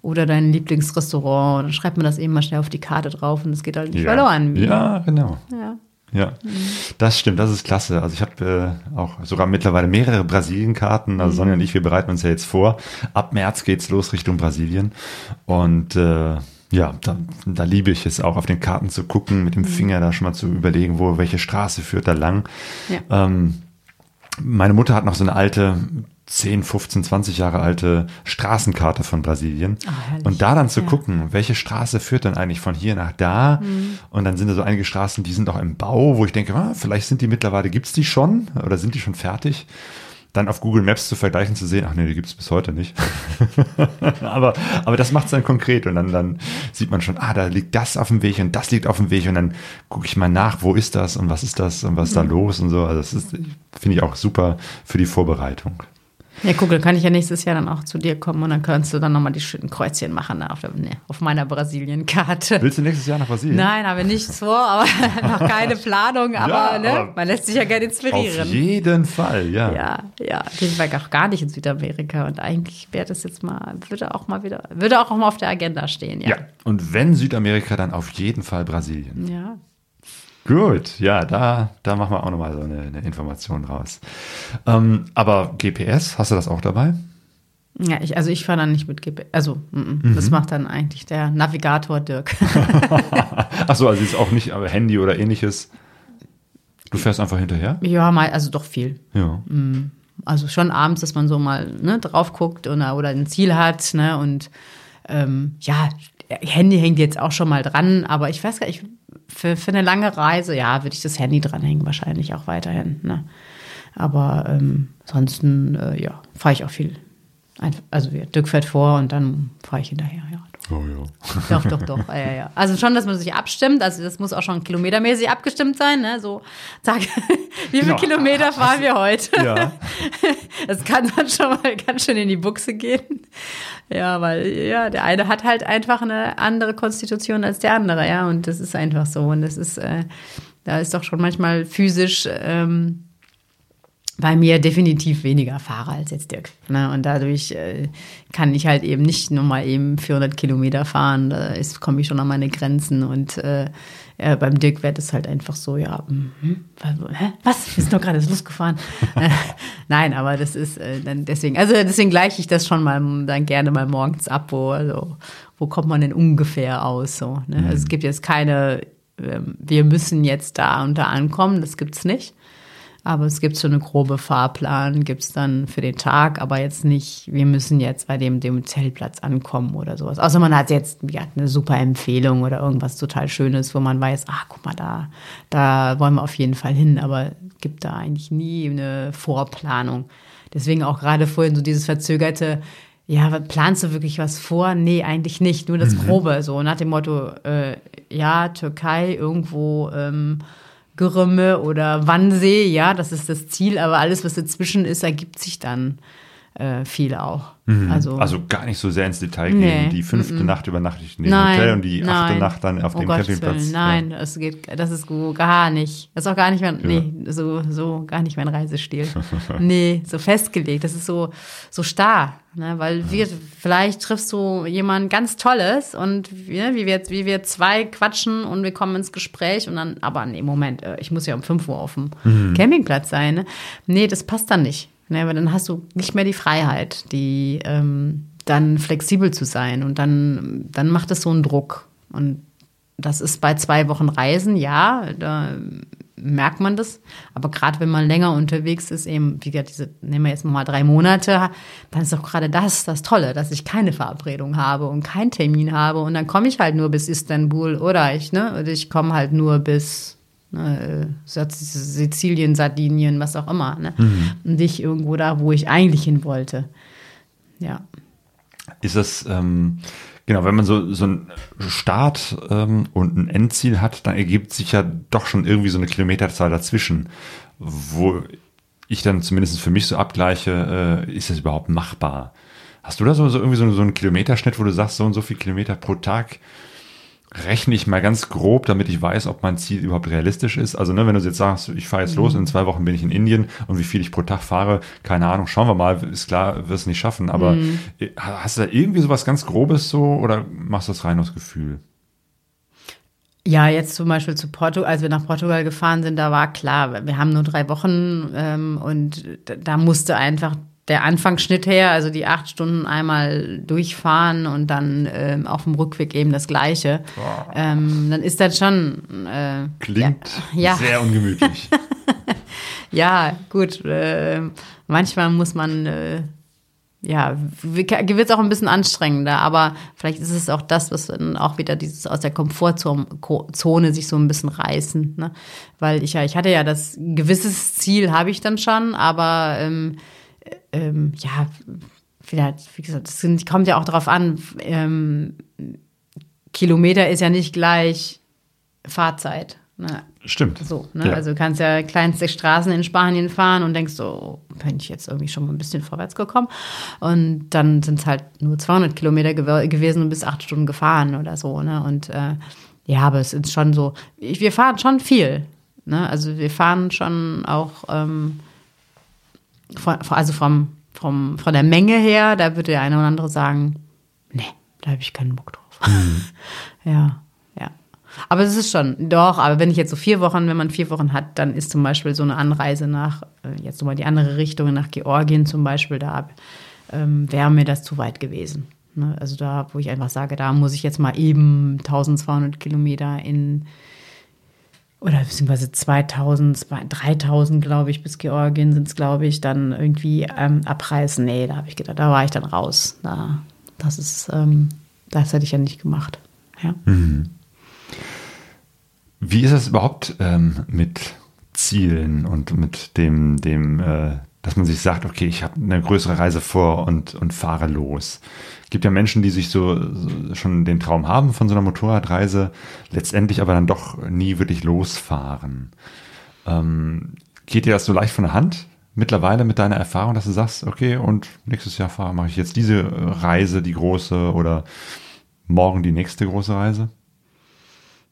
Oder dein Lieblingsrestaurant? Dann schreibt man das eben mal schnell auf die Karte drauf und es geht halt nicht ja. verloren. Ja, genau. Ja. Ja, das stimmt, das ist klasse. Also ich habe äh, auch sogar mittlerweile mehrere Brasilien-Karten. Also Sonja und ich, wir bereiten uns ja jetzt vor. Ab März geht's los Richtung Brasilien. Und äh, ja, da, da liebe ich es auch, auf den Karten zu gucken, mit dem Finger da schon mal zu überlegen, wo welche Straße führt da lang. Ja. Ähm, meine Mutter hat noch so eine alte 10, 15, 20 Jahre alte Straßenkarte von Brasilien. Ah, herrlich. und da dann zu Ja. gucken, welche Straße führt dann eigentlich von hier nach da. Mhm. Und dann sind da so einige Straßen, die sind auch im Bau, wo ich denke, ah, vielleicht sind die mittlerweile, gibt's die schon oder sind die schon fertig? Dann auf Google Maps zu vergleichen, zu sehen, ach nee, die gibt's bis heute nicht. aber, aber das macht's dann konkret und dann, dann sieht man schon, ah, da liegt das auf dem Weg und das liegt auf dem Weg und dann gucke ich mal nach, wo ist das und was ist das und was ist da Mhm. los und so. Also das ist, finde ich auch super für die Vorbereitung. Ja, guck, dann kann ich ja nächstes Jahr dann auch zu dir kommen und dann kannst du dann nochmal die schönen Kreuzchen machen ne, auf, der, nee, auf meiner Brasilien-Karte. Willst du nächstes Jahr nach Brasilien? Nein, habe nichts vor, aber noch keine Planung, aber, Ja, ne, man lässt sich ja gerne Auf inspirieren. jeden Fall, ja. Ja, ja, ich war auch gar nicht in Südamerika und eigentlich wäre das jetzt mal, würde auch mal wieder, würde auch mal auf der Agenda stehen, ja. Ja, und wenn Südamerika, dann auf jeden Fall Brasilien. Ja. Gut, ja, da, da machen wir auch nochmal so eine, eine Information raus. Ähm, aber GPS, hast du das auch dabei? Ja, ich, also ich fahre dann nicht mit GPS. Also, mm, mm, das macht dann eigentlich der Navigator Dirk. Achso, also ist auch nicht aber Handy oder ähnliches. Du fährst einfach hinterher? ja, mal, also doch viel. Ja. Also schon abends, dass man so mal ne, drauf guckt oder, oder ein Ziel hat. Ne, und ähm, ja, Handy hängt jetzt auch schon mal dran, aber ich weiß gar nicht, für, für eine lange Reise, ja, würde ich das Handy dranhängen, wahrscheinlich auch weiterhin. Ne? Aber ähm, ansonsten, äh, ja, fahre ich auch viel Einfach, also Dirk fährt vor und dann fahre ich hinterher, ja. Oh ja. Doch, doch, doch. Ja, ja. Also schon, dass man sich abstimmt. Also das muss auch schon kilometermäßig abgestimmt sein. Ne? So, sag, wie viele Genau. Kilometer fahren wir heute? Ja. Das kann dann schon mal ganz schön in die Buchse gehen. Ja, weil ja, der eine hat halt einfach eine andere Konstitution als der andere, ja. Und das ist einfach so. Und das ist, äh, da ist doch schon manchmal physisch ähm, bei mir definitiv weniger Fahrer als jetzt Dirk. Ne? Und dadurch äh, kann ich halt eben nicht nur mal eben 400 Kilometer fahren. Da komme ich schon an meine Grenzen. Und äh, äh, beim Dirk wird es halt einfach so, ja, mhm, was, hä? was? Wir sind doch gerade losgefahren. Äh, Nein, aber das ist äh, dann deswegen, also deswegen gleiche ich das schon mal dann gerne mal morgens ab, wo, also, wo kommt man denn ungefähr aus? So, ne? Also es gibt jetzt keine, ähm, wir müssen jetzt da und da ankommen, das gibt's nicht. Aber es gibt so eine grobe Fahrplan, gibt's dann für den Tag, aber jetzt nicht, wir müssen jetzt bei dem, dem Zeltplatz ankommen oder sowas. Außer man hat jetzt ja, eine super Empfehlung oder irgendwas total Schönes, wo man weiß, ah, guck mal, da, da wollen wir auf jeden Fall hin, aber gibt da eigentlich nie eine Vorplanung. Deswegen auch gerade vorhin so dieses verzögerte, ja, planst du wirklich was vor? Nee, eigentlich nicht, nur das Grobe, so nach dem Motto, äh, ja, Türkei, irgendwo, ähm, Gerümme oder Wannsee, ja, das ist das Ziel, aber alles, was dazwischen ist, ergibt sich dann äh, viel auch. Also, Also gar nicht so sehr ins Detail Nee, gehen. Die fünfte Nacht übernachte ich in dem nein, Hotel und die achte nein. Nacht dann auf Oh dem Gottes Campingplatz. Nein, das geht, das ist gar nicht. Das ist auch gar nicht mein, nee, so, so gar nicht mein Reisestil. nee, so festgelegt. Das ist so, so starr, ne, weil wir, vielleicht triffst du jemanden ganz Tolles und ne, wie wir, wie wir zwei quatschen und wir kommen ins Gespräch und dann, aber nee, Moment, äh, ich muss ja um 5 Uhr auf dem Mhm. Campingplatz sein, ne? Nee, das passt dann nicht. Ne, weil dann hast du nicht mehr die Freiheit, die, ähm, dann flexibel zu sein und dann, dann macht es so einen Druck. Und das ist bei zwei Wochen Reisen, ja, da merkt man das. Aber gerade wenn man länger unterwegs ist, eben, wie gesagt, diese, nehmen wir jetzt nochmal drei Monate, dann ist doch gerade das das Tolle, dass ich keine Verabredung habe und keinen Termin habe. Und dann komme ich halt nur bis Istanbul oder ich, ne, oder ich komme halt nur bis ne, Sizilien, Sardinien, was auch immer, ne? Und nicht irgendwo da, wo ich eigentlich hin wollte. Ja. Ist das, ähm, genau, wenn man so, so einen Start ähm, und ein Endziel hat, dann ergibt sich ja doch schon irgendwie so eine Kilometerzahl dazwischen, wo ich dann zumindest für mich so abgleiche, äh, ist das überhaupt machbar? Hast du da so, so irgendwie so, so einen Kilometerschnitt, wo du sagst, so und so viel Kilometer pro Tag rechne ich mal ganz grob, damit ich weiß, ob mein Ziel überhaupt realistisch ist. Also, ne, wenn du jetzt sagst, ich fahre jetzt los, in zwei Wochen bin ich in Indien und wie viel ich pro Tag fahre, keine Ahnung, schauen wir mal, ist klar, wirst nicht schaffen. Aber äh, hast du da irgendwie sowas ganz Grobes so oder machst du das rein aus Gefühl? Ja, jetzt zum Beispiel zu Portugal, als wir nach Portugal gefahren sind, da war klar, wir haben nur drei Wochen ähm, und da, da musste einfach der Anfangsschnitt her, also die acht Stunden einmal durchfahren und dann ähm, auf dem Rückweg eben das Gleiche. Ähm, dann ist das schon äh, Klingt Ja. sehr ungemütlich. ja, gut. Äh, manchmal muss man, äh, ja, wird es auch ein bisschen anstrengender, aber vielleicht ist es auch das, was dann auch wieder dieses aus der Komfortzone Ko- Zone sich so ein bisschen reißen. Ne? Weil ich ja, ich hatte ja das gewisses Ziel habe ich dann schon, aber ähm, ähm, ja, vielleicht, wie gesagt, sind, kommt ja auch darauf an, ähm, Kilometer ist ja nicht gleich Fahrzeit. Ne? Stimmt. So, ne? Ja. Also du kannst ja kleinste Straßen in Spanien fahren und denkst so, bin ich jetzt irgendwie schon mal ein bisschen vorwärts gekommen. Und dann sind es halt nur 200 Kilometer gew gewesen und bis acht Stunden gefahren oder so. Ne? Und äh, ja, aber es ist schon so, ich, wir fahren schon viel. Ne? Also wir fahren schon auch, ähm, also vom, vom, von der Menge her, da würde der eine oder andere sagen, nee, da habe ich keinen Bock drauf. ja, ja. Aber es ist schon, doch, aber wenn ich jetzt so vier Wochen, wenn man vier Wochen hat, dann ist zum Beispiel so eine Anreise nach, äh, jetzt nochmal die andere Richtung, nach Georgien zum Beispiel, da ähm, wäre mir das zu weit gewesen. Ne? Also da, wo ich einfach sage, da muss ich jetzt mal eben 1200 Kilometer in, oder beziehungsweise 2000, 3000, glaube ich, bis Georgien sind es, glaube ich, dann irgendwie ähm, abreißen. Nee, da habe ich gedacht, da war ich dann raus. Da, das ist, ähm, das hätte ich ja nicht gemacht. Ja. Wie ist es überhaupt ähm, mit Zielen und mit dem, dem äh, dass man sich sagt, okay, ich habe eine größere Reise vor und, und fahre los. Gibt ja Menschen, die sich so, so schon den Traum haben von so einer Motorradreise, letztendlich aber dann doch nie wirklich losfahren. Ähm, geht dir das so leicht von der Hand? Mittlerweile mit deiner Erfahrung, dass du sagst, okay, und nächstes Jahr fahre, mache ich jetzt diese Reise, die große, oder morgen die nächste große Reise?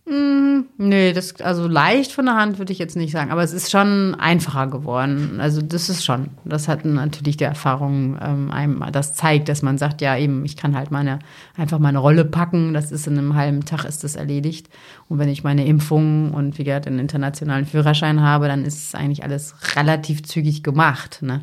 Nee, das, also leicht von der Hand würde ich jetzt nicht sagen, aber es ist schon einfacher geworden. Also das ist schon. Das hat natürlich die Erfahrung ähm, einem das zeigt, dass man sagt, ja eben, ich kann halt meine einfach meine Rolle packen. Das ist in einem halben Tag ist das erledigt. Und wenn ich meine Impfung und wie gesagt den internationalen Führerschein habe, dann ist eigentlich alles relativ zügig gemacht. Ne?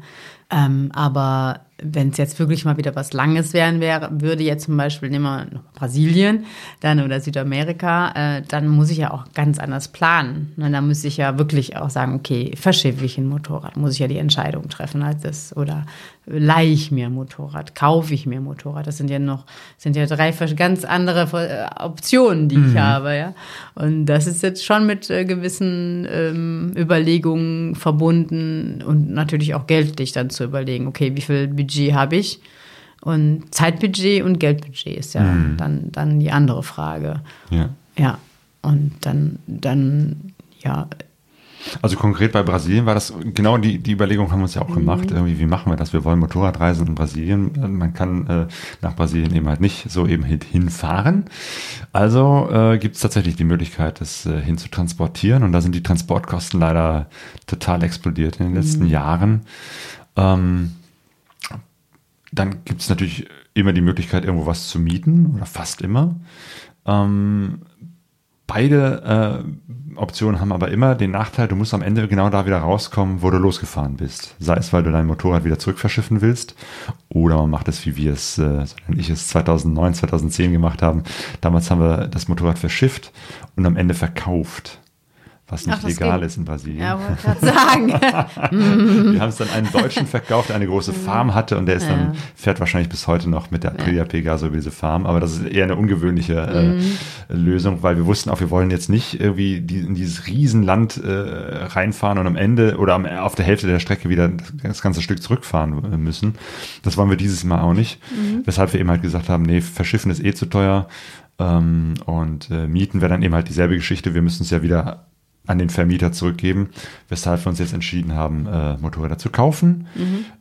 Ähm, aber wenn es jetzt wirklich mal wieder was Langes werden wäre, würde jetzt zum Beispiel, nehmen wir Brasilien dann oder Südamerika, äh, dann muss ich ja auch ganz anders planen. Und dann muss ich ja wirklich auch sagen, okay, verschiffe ich ein Motorrad, muss ich ja die Entscheidung treffen als das oder leihe ich mir Motorrad, kaufe ich mir Motorrad. Das sind ja noch, sind ja drei ganz andere äh, Optionen, die ich habe, ja. Und das ist jetzt schon mit äh, gewissen ähm, Überlegungen verbunden und natürlich auch geldlich dann zu überlegen, okay, wie viel Budget habe ich? Und Zeitbudget und Geldbudget ist ja Mhm. dann, dann die andere Frage. Ja. Ja. Und dann, dann, ja, Also konkret bei Brasilien war das genau die, die Überlegung haben wir uns ja auch gemacht. Irgendwie, wie machen wir das? Wir wollen Motorradreisen in Brasilien. Man kann äh, nach Brasilien eben halt nicht so eben hin- hinfahren. Also äh, gibt es tatsächlich die Möglichkeit, das äh, hin zu transportieren. Und da sind die Transportkosten leider total explodiert in den letzten Jahren. Ähm, dann gibt es natürlich immer die Möglichkeit, irgendwo was zu mieten oder fast immer. Ähm, beide äh, Optionen haben aber immer den Nachteil, du musst am Ende genau da wieder rauskommen, wo du losgefahren bist. Sei es, weil du dein Motorrad wieder zurückverschiffen willst oder man macht es, wie wir es, äh, ich es 2009, 2010 gemacht haben. Damals haben wir das Motorrad verschifft und am Ende verkauft. Was nicht Ach, legal geht. ist in Brasilien. ja, wollte gerade sagen. Wir haben es dann einem Deutschen verkauft, der eine große Farm hatte und der ist dann, fährt wahrscheinlich bis heute noch mit der Aprilia Pegaso über diese Farm. Aber das ist eher eine ungewöhnliche äh, Lösung, weil wir wussten auch, wir wollen jetzt nicht irgendwie die, in dieses Riesenland äh, reinfahren und am Ende oder am, auf der Hälfte der Strecke wieder das, ganze Stück zurückfahren äh, müssen. Das wollen wir dieses Mal auch nicht. Weshalb wir eben halt gesagt haben, nee, verschiffen ist eh zu teuer. Ähm, und äh, mieten wäre dann eben halt dieselbe Geschichte. Wir müssen es ja wieder an den Vermieter zurückgeben, weshalb wir uns jetzt entschieden haben, äh, Motorräder zu kaufen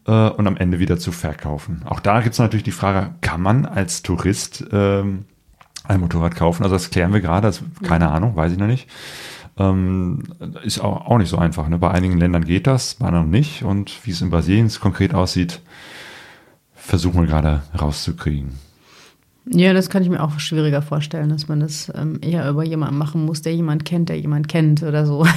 äh, und am Ende wieder zu verkaufen. Auch da gibt es natürlich die Frage, kann man als Tourist ähm, ein Motorrad kaufen? Also das klären wir gerade, das, keine Ahnung, weiß ich noch nicht. Ähm, ist auch, auch nicht so einfach. Ne? Bei einigen Ländern geht das, bei anderen nicht. Und wie es in Brasilien konkret aussieht, versuchen wir gerade rauszukriegen. Ja, das kann ich mir auch schwieriger vorstellen, dass man das ähm, eher über jemanden machen muss, der jemand kennt, der jemand kennt oder so.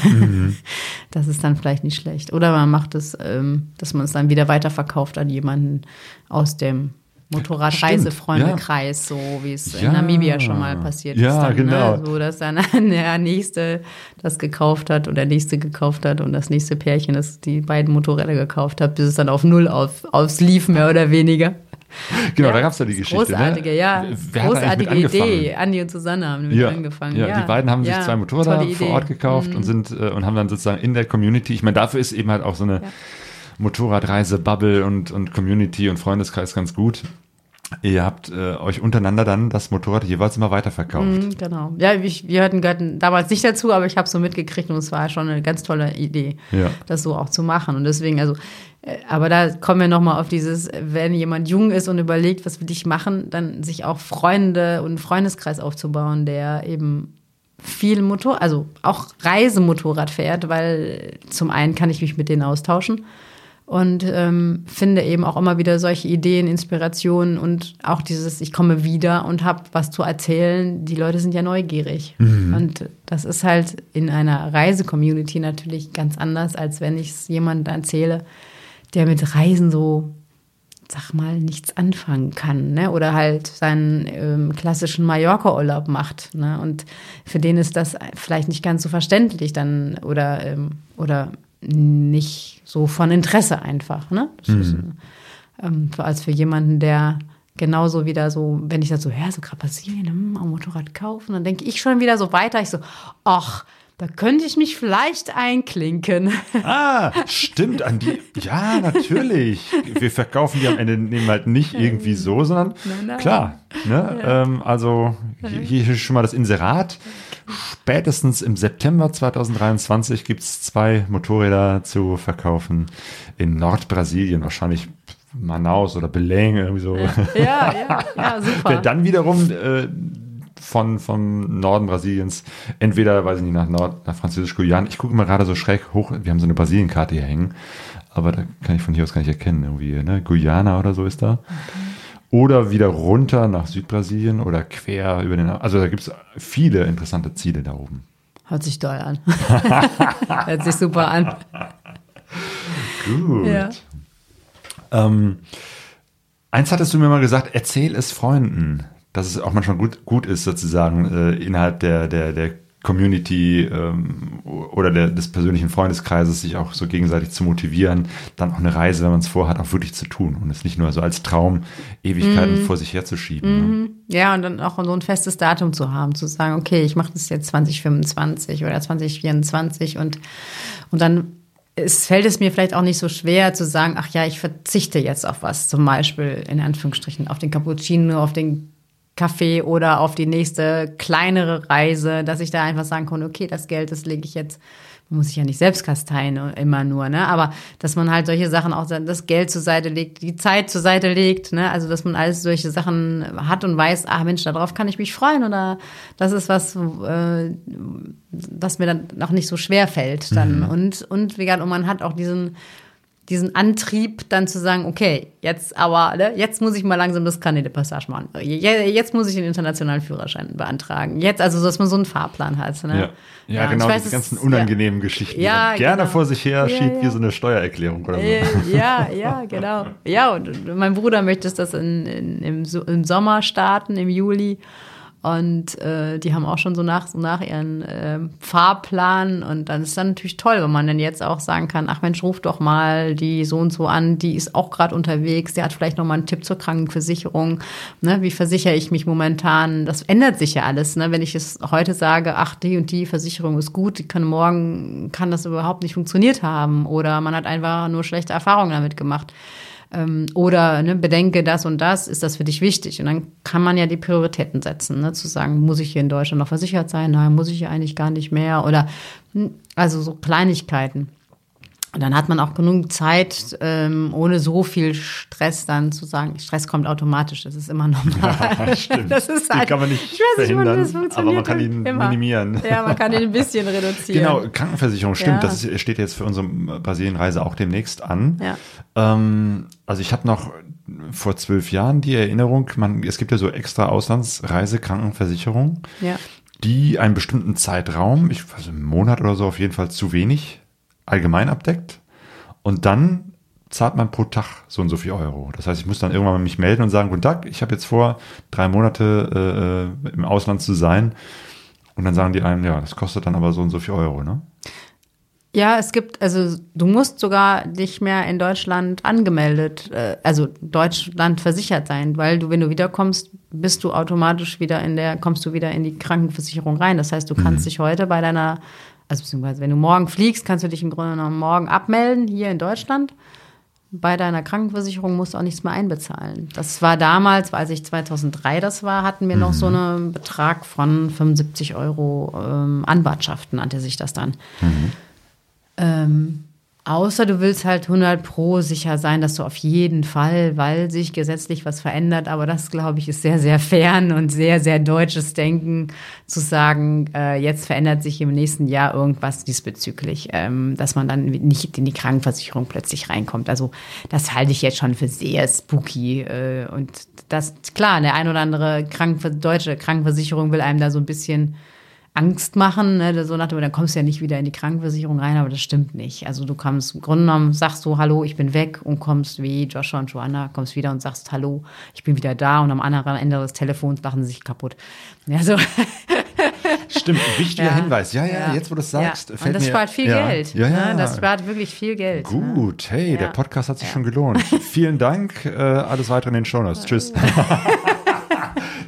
Das ist dann vielleicht nicht schlecht. Oder man macht es, ähm, dass man es dann wieder weiterverkauft an jemanden aus dem Motorradreisefreundekreis, so wie es Ja. in Namibia schon mal passiert Ja, ist. Dann, genau. Ne? So, dass dann der Nächste das gekauft hat und der Nächste gekauft hat und das nächste Pärchen, das die beiden Motorräder gekauft hat, bis es dann auf Null auf, aufs lief, mehr oder weniger. Genau, Ja, da gab es ja die Geschichte. Großartige, ne? ja. Wer großartige? Idee. Andi und Susanne haben damit Ja, angefangen. ja, die beiden haben ja, sich zwei Motorräder vor. Mhm. Ort gekauft und sind äh, und haben dann sozusagen in der Community, ich meine, dafür ist eben halt auch so eine Motorradreise, Bubble und, und Community und Freundeskreis ganz gut. Ihr habt äh, euch untereinander dann das Motorrad jeweils immer weiterverkauft. Mhm, Genau. Ja, ich, wir hatten gehörten damals nicht dazu, aber ich habe so mitgekriegt und es war schon eine ganz tolle Idee, Ja. das so auch zu machen. Und deswegen, also, äh, aber da kommen wir nochmal auf dieses, wenn jemand jung ist und überlegt, was will ich machen, dann sich auch Freunde und einen Freundeskreis aufzubauen, der eben viel Motor, also auch Reisemotorrad fährt, weil zum einen kann ich mich mit denen austauschen und ähm, finde eben auch immer wieder solche Ideen, Inspirationen und auch dieses, ich komme wieder und habe was zu erzählen. Die Leute sind ja neugierig. Und das ist halt in einer Reise-Community natürlich ganz anders, als wenn ich es jemandem erzähle, der mit Reisen so, sag mal, nichts anfangen kann. Ne? Oder halt seinen ähm, klassischen Mallorca-Urlaub macht. Ne? Und für den ist das vielleicht nicht ganz so verständlich dann oder, ähm, oder nicht so von Interesse einfach. Ne? Das ist, ähm, als für jemanden, der genauso wieder so, wenn ich das so höre, so gerade Brasilien, hm, am Motorrad kaufen, dann denke ich schon wieder so weiter. Ich so, ach, Da könnte ich mich vielleicht einklinken. Ah, stimmt, an die. Ja, natürlich. Wir verkaufen die am Ende nehmen halt nicht irgendwie so, sondern Nein, nein. klar. Ne? Ähm, also hier, hier ist schon mal das Inserat. Spätestens im September 2023 gibt es zwei Motorräder zu verkaufen in Nordbrasilien, wahrscheinlich Manaus oder Belém, irgendwie so. Ja, ja, ja, super. Der dann wiederum äh, von, vom Norden Brasiliens, entweder, weiß ich nicht, nach Nord, nach Französisch-Guyana. Ich gucke mal gerade so schräg hoch, wir haben so eine Brasilien-Karte hier hängen, aber da kann ich von hier aus gar nicht erkennen, irgendwie, ne? Guyana oder so ist da. Oder wieder runter nach Südbrasilien oder quer über den, also da gibt es viele interessante Ziele da oben. Hört sich toll an. Hört sich super an. Gut. Ja. Ähm, eins hattest du mir mal gesagt, erzähl es Freunden, dass es auch manchmal gut, gut ist, sozusagen äh, innerhalb der, der, der Community ähm, oder der, des persönlichen Freundeskreises sich auch so gegenseitig zu motivieren, dann auch eine Reise, wenn man es vorhat, auch wirklich zu tun und es nicht nur so als Traum Ewigkeiten vor sich herzuschieben. Ne? Ja, und dann auch so ein festes Datum zu haben, zu sagen, okay, ich mache das jetzt 2025 oder 2024 und, und dann es fällt es mir vielleicht auch nicht so schwer zu sagen, ach ja, ich verzichte jetzt auf was, zum Beispiel in Anführungsstrichen auf den Cappuccino, auf den Kaffee oder auf die nächste kleinere Reise, dass ich da einfach sagen kann, okay, das Geld, das lege ich jetzt, muss sich ja nicht selbst kasteien immer nur, ne? Aber dass man halt solche Sachen auch das Geld zur Seite legt, die Zeit zur Seite legt, ne? Also dass man alles solche Sachen hat und weiß, ah Mensch, darauf kann ich mich freuen oder das ist was, äh, was mir dann noch nicht so schwer fällt dann. Und, und wie gesagt, und man hat auch diesen, diesen Antrieb, dann zu sagen, okay, jetzt aber, ne, jetzt muss ich mal langsam das Carnet de Passage machen. Je- Jetzt muss ich den internationalen Führerschein beantragen. Jetzt, also, dass man so einen Fahrplan hat. Ne? Ja, ja, und genau, weiß, die es- ganzen unangenehmen Geschichten, die Ja, gerne genau. vor sich her Ja, schiebt, wie ja. so eine Steuererklärung oder so. Äh, ja, ja, genau. Ja, und mein Bruder möchte das in, in, im, im Sommer starten, im Juli. Und äh, die haben auch schon so nach, so nach ihren äh, Fahrplan. Und dann ist dann natürlich toll, wenn man dann jetzt auch sagen kann, ach Mensch, ruf doch mal die so und so an, die ist auch gerade unterwegs, der hat vielleicht noch mal einen Tipp zur Krankenversicherung. Ne? Wie versichere ich mich momentan? Das ändert sich ja alles. Ne? Wenn ich es heute sage, ach, die und die Versicherung ist gut, die kann morgen, kann das überhaupt nicht funktioniert haben. Oder man hat einfach nur schlechte Erfahrungen damit gemacht. Ähm, oder ne, bedenke das und das, ist das für dich wichtig? Und dann kann man ja die Prioritäten setzen, ne? zu sagen, muss ich hier in Deutschland noch versichert sein? Nein, muss ich ja eigentlich gar nicht mehr. Oder hm, also so Kleinigkeiten. Und dann hat man auch genug Zeit, ähm, ohne so viel Stress dann zu sagen, Stress kommt automatisch, das ist immer normal. Stimmt. Das ist Den halt, kann man nicht ich weiß nicht, wie das funktioniert. aber man kann ihn immer. minimieren. Ja, man kann ihn ein bisschen reduzieren. Genau, Krankenversicherung, stimmt. Ja. Das steht jetzt für unsere Brasilienreise auch demnächst an. Ja. Ähm, also ich habe noch vor zwölf Jahren die Erinnerung, man, es gibt ja so extra Auslandsreise, Krankenversicherung, Ja. die einen bestimmten Zeitraum, ich weiß, einen Monat oder so auf jeden Fall zu wenig, allgemein abdeckt. Und dann zahlt man pro Tag so und so viel Euro. Das heißt, ich muss dann irgendwann mal mich melden und sagen, guten Tag, ich habe jetzt vor, drei Monate äh, im Ausland zu sein. Und dann sagen die einem, ja, das kostet dann aber so und so viel Euro, ne? Ja, es gibt, also du musst sogar nicht mehr in Deutschland angemeldet, äh, also Deutschland versichert sein, weil du, wenn du wiederkommst, bist du automatisch wieder in der, kommst du wieder in die Krankenversicherung rein. Das heißt, du kannst dich heute bei deiner, also beziehungsweise wenn du morgen fliegst, kannst du dich im Grunde genommen morgen abmelden hier in Deutschland. Bei deiner Krankenversicherung musst du auch nichts mehr einbezahlen. Das war damals, als ich 2003 das war, hatten wir noch so einen Betrag von 75 Euro ähm, Anwartschaft, nannte sich das dann. Ähm, außer du willst halt 100 pro sicher sein, dass du auf jeden Fall, weil sich gesetzlich was verändert, aber das, glaube ich, ist sehr, sehr fern und sehr, sehr deutsches Denken, zu sagen, äh, jetzt verändert sich im nächsten Jahr irgendwas diesbezüglich, ähm, dass man dann nicht in die Krankenversicherung plötzlich reinkommt. Also das halte ich jetzt schon für sehr spooky äh, und das, klar, der ein oder andere Krankenver deutsche Krankenversicherung will einem da so ein bisschen Angst machen, ne? so nach dem, dann kommst du ja nicht wieder in die Krankenversicherung rein, aber das stimmt nicht. Also du kommst im Grunde genommen, sagst du Hallo, ich bin weg und kommst wie Joshua und Joanna, kommst wieder und sagst Hallo, ich bin wieder da und am anderen Ende des Telefons lachen sie sich kaputt. Ja, so. Stimmt, wichtiger Ja. Hinweis. Ja, ja, jetzt wo du es sagst, ja. fällt Und das mir, spart viel ja, Geld. Ja, ja. Ne? Das spart wirklich viel Geld. Ne? Gut, hey, Ja. der Podcast hat sich schon gelohnt. Vielen Dank. Äh, alles weitere in den Shownotes. Tschüss.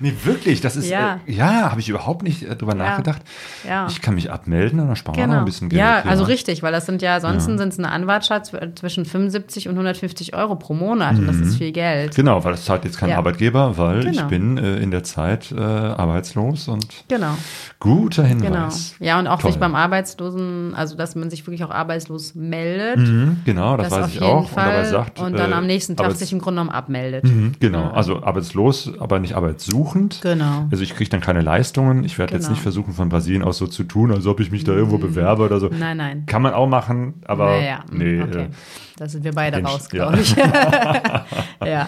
Nee, wirklich, das ist, Ja. ja, äh, ja habe ich überhaupt nicht äh, drüber nachgedacht. Ja. Ich kann mich abmelden und dann sparen wir noch ein bisschen Geld. Genau. Ja, also richtig, weil das sind ja, ansonsten Ja. sind es eine Anwartschaft zwischen 75 und 150 Euro pro Monat und das ist viel Geld. Genau, weil das zahlt jetzt kein Ja. Arbeitgeber, weil ich Genau. bin äh, in der Zeit äh, arbeitslos und Genau, guter genau. Hinweis. Ja, und auch Toll. sich beim Arbeitslosen, also dass man sich wirklich auch arbeitslos meldet. Mhm, genau, das, das weiß ich auch. Fall. Und dabei sagt, und dann äh, am nächsten Tag sich im Grunde genommen abmeldet. Mhm, Genau, also arbeitslos, aber nicht arbeitssuchend. Genau. Also ich kriege dann keine Leistungen. Ich werde jetzt Genau. nicht versuchen, von Brasilien aus so zu tun, als ob ich mich da irgendwo bewerbe oder so. Nein, nein. Kann man auch machen, aber Naja, nee. okay. Äh, Da sind wir beide den- raus, ja. glaube ich. ja, ja.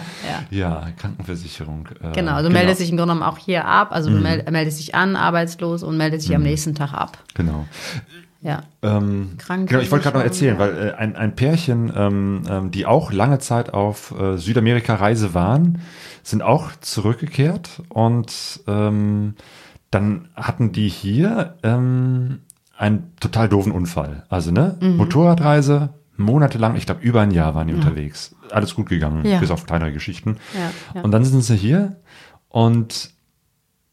ja, Krankenversicherung. Äh, Genau, also du meldest dich im Grunde genommen auch hier ab, also du mel- meldest dich an, arbeitslos und meldest dich am nächsten Tag ab. Genau. Ja. Ähm, genau, ich wollte gerade noch erzählen, weil äh, ein, ein Pärchen, ähm, ähm, die auch lange Zeit auf äh, Südamerika-Reise waren, sind auch zurückgekehrt und ähm, dann hatten die hier ähm, einen total doofen Unfall. Also ne, Mhm. Motorradreise, monatelang, ich glaube über ein Jahr waren die unterwegs. Alles gut gegangen, Ja. bis auf kleinere Geschichten. Ja, ja. Und dann sind sie hier und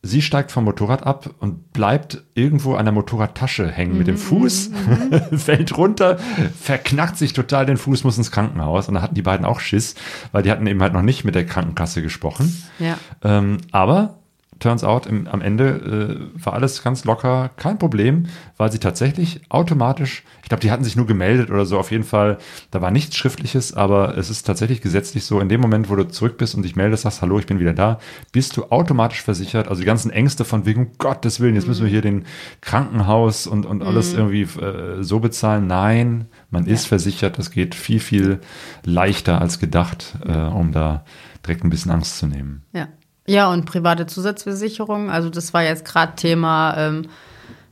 sie steigt vom Motorrad ab und bleibt irgendwo an der Motorradtasche hängen mit dem Fuß, fällt runter, verknackt sich total den Fuß, muss ins Krankenhaus. Und da hatten die beiden auch Schiss, weil die hatten eben halt noch nicht mit der Krankenkasse gesprochen. Ja. Ähm, aber turns out, im, am Ende äh, war alles ganz locker, kein Problem, weil sie tatsächlich automatisch, ich glaube, die hatten sich nur gemeldet oder so, auf jeden Fall, da war nichts Schriftliches, aber es ist tatsächlich gesetzlich so, in dem Moment, wo du zurück bist und dich meldest, sagst, hallo, ich bin wieder da, bist du automatisch versichert. Also die ganzen Ängste von wegen, um Gottes Willen, jetzt müssen wir hier den Krankenhaus und, und alles irgendwie äh, so bezahlen. Nein, man ist versichert, das geht viel, viel leichter als gedacht, äh, um da direkt ein bisschen Angst zu nehmen. Ja. Ja, und private Zusatzversicherung. Also das war jetzt gerade Thema ähm,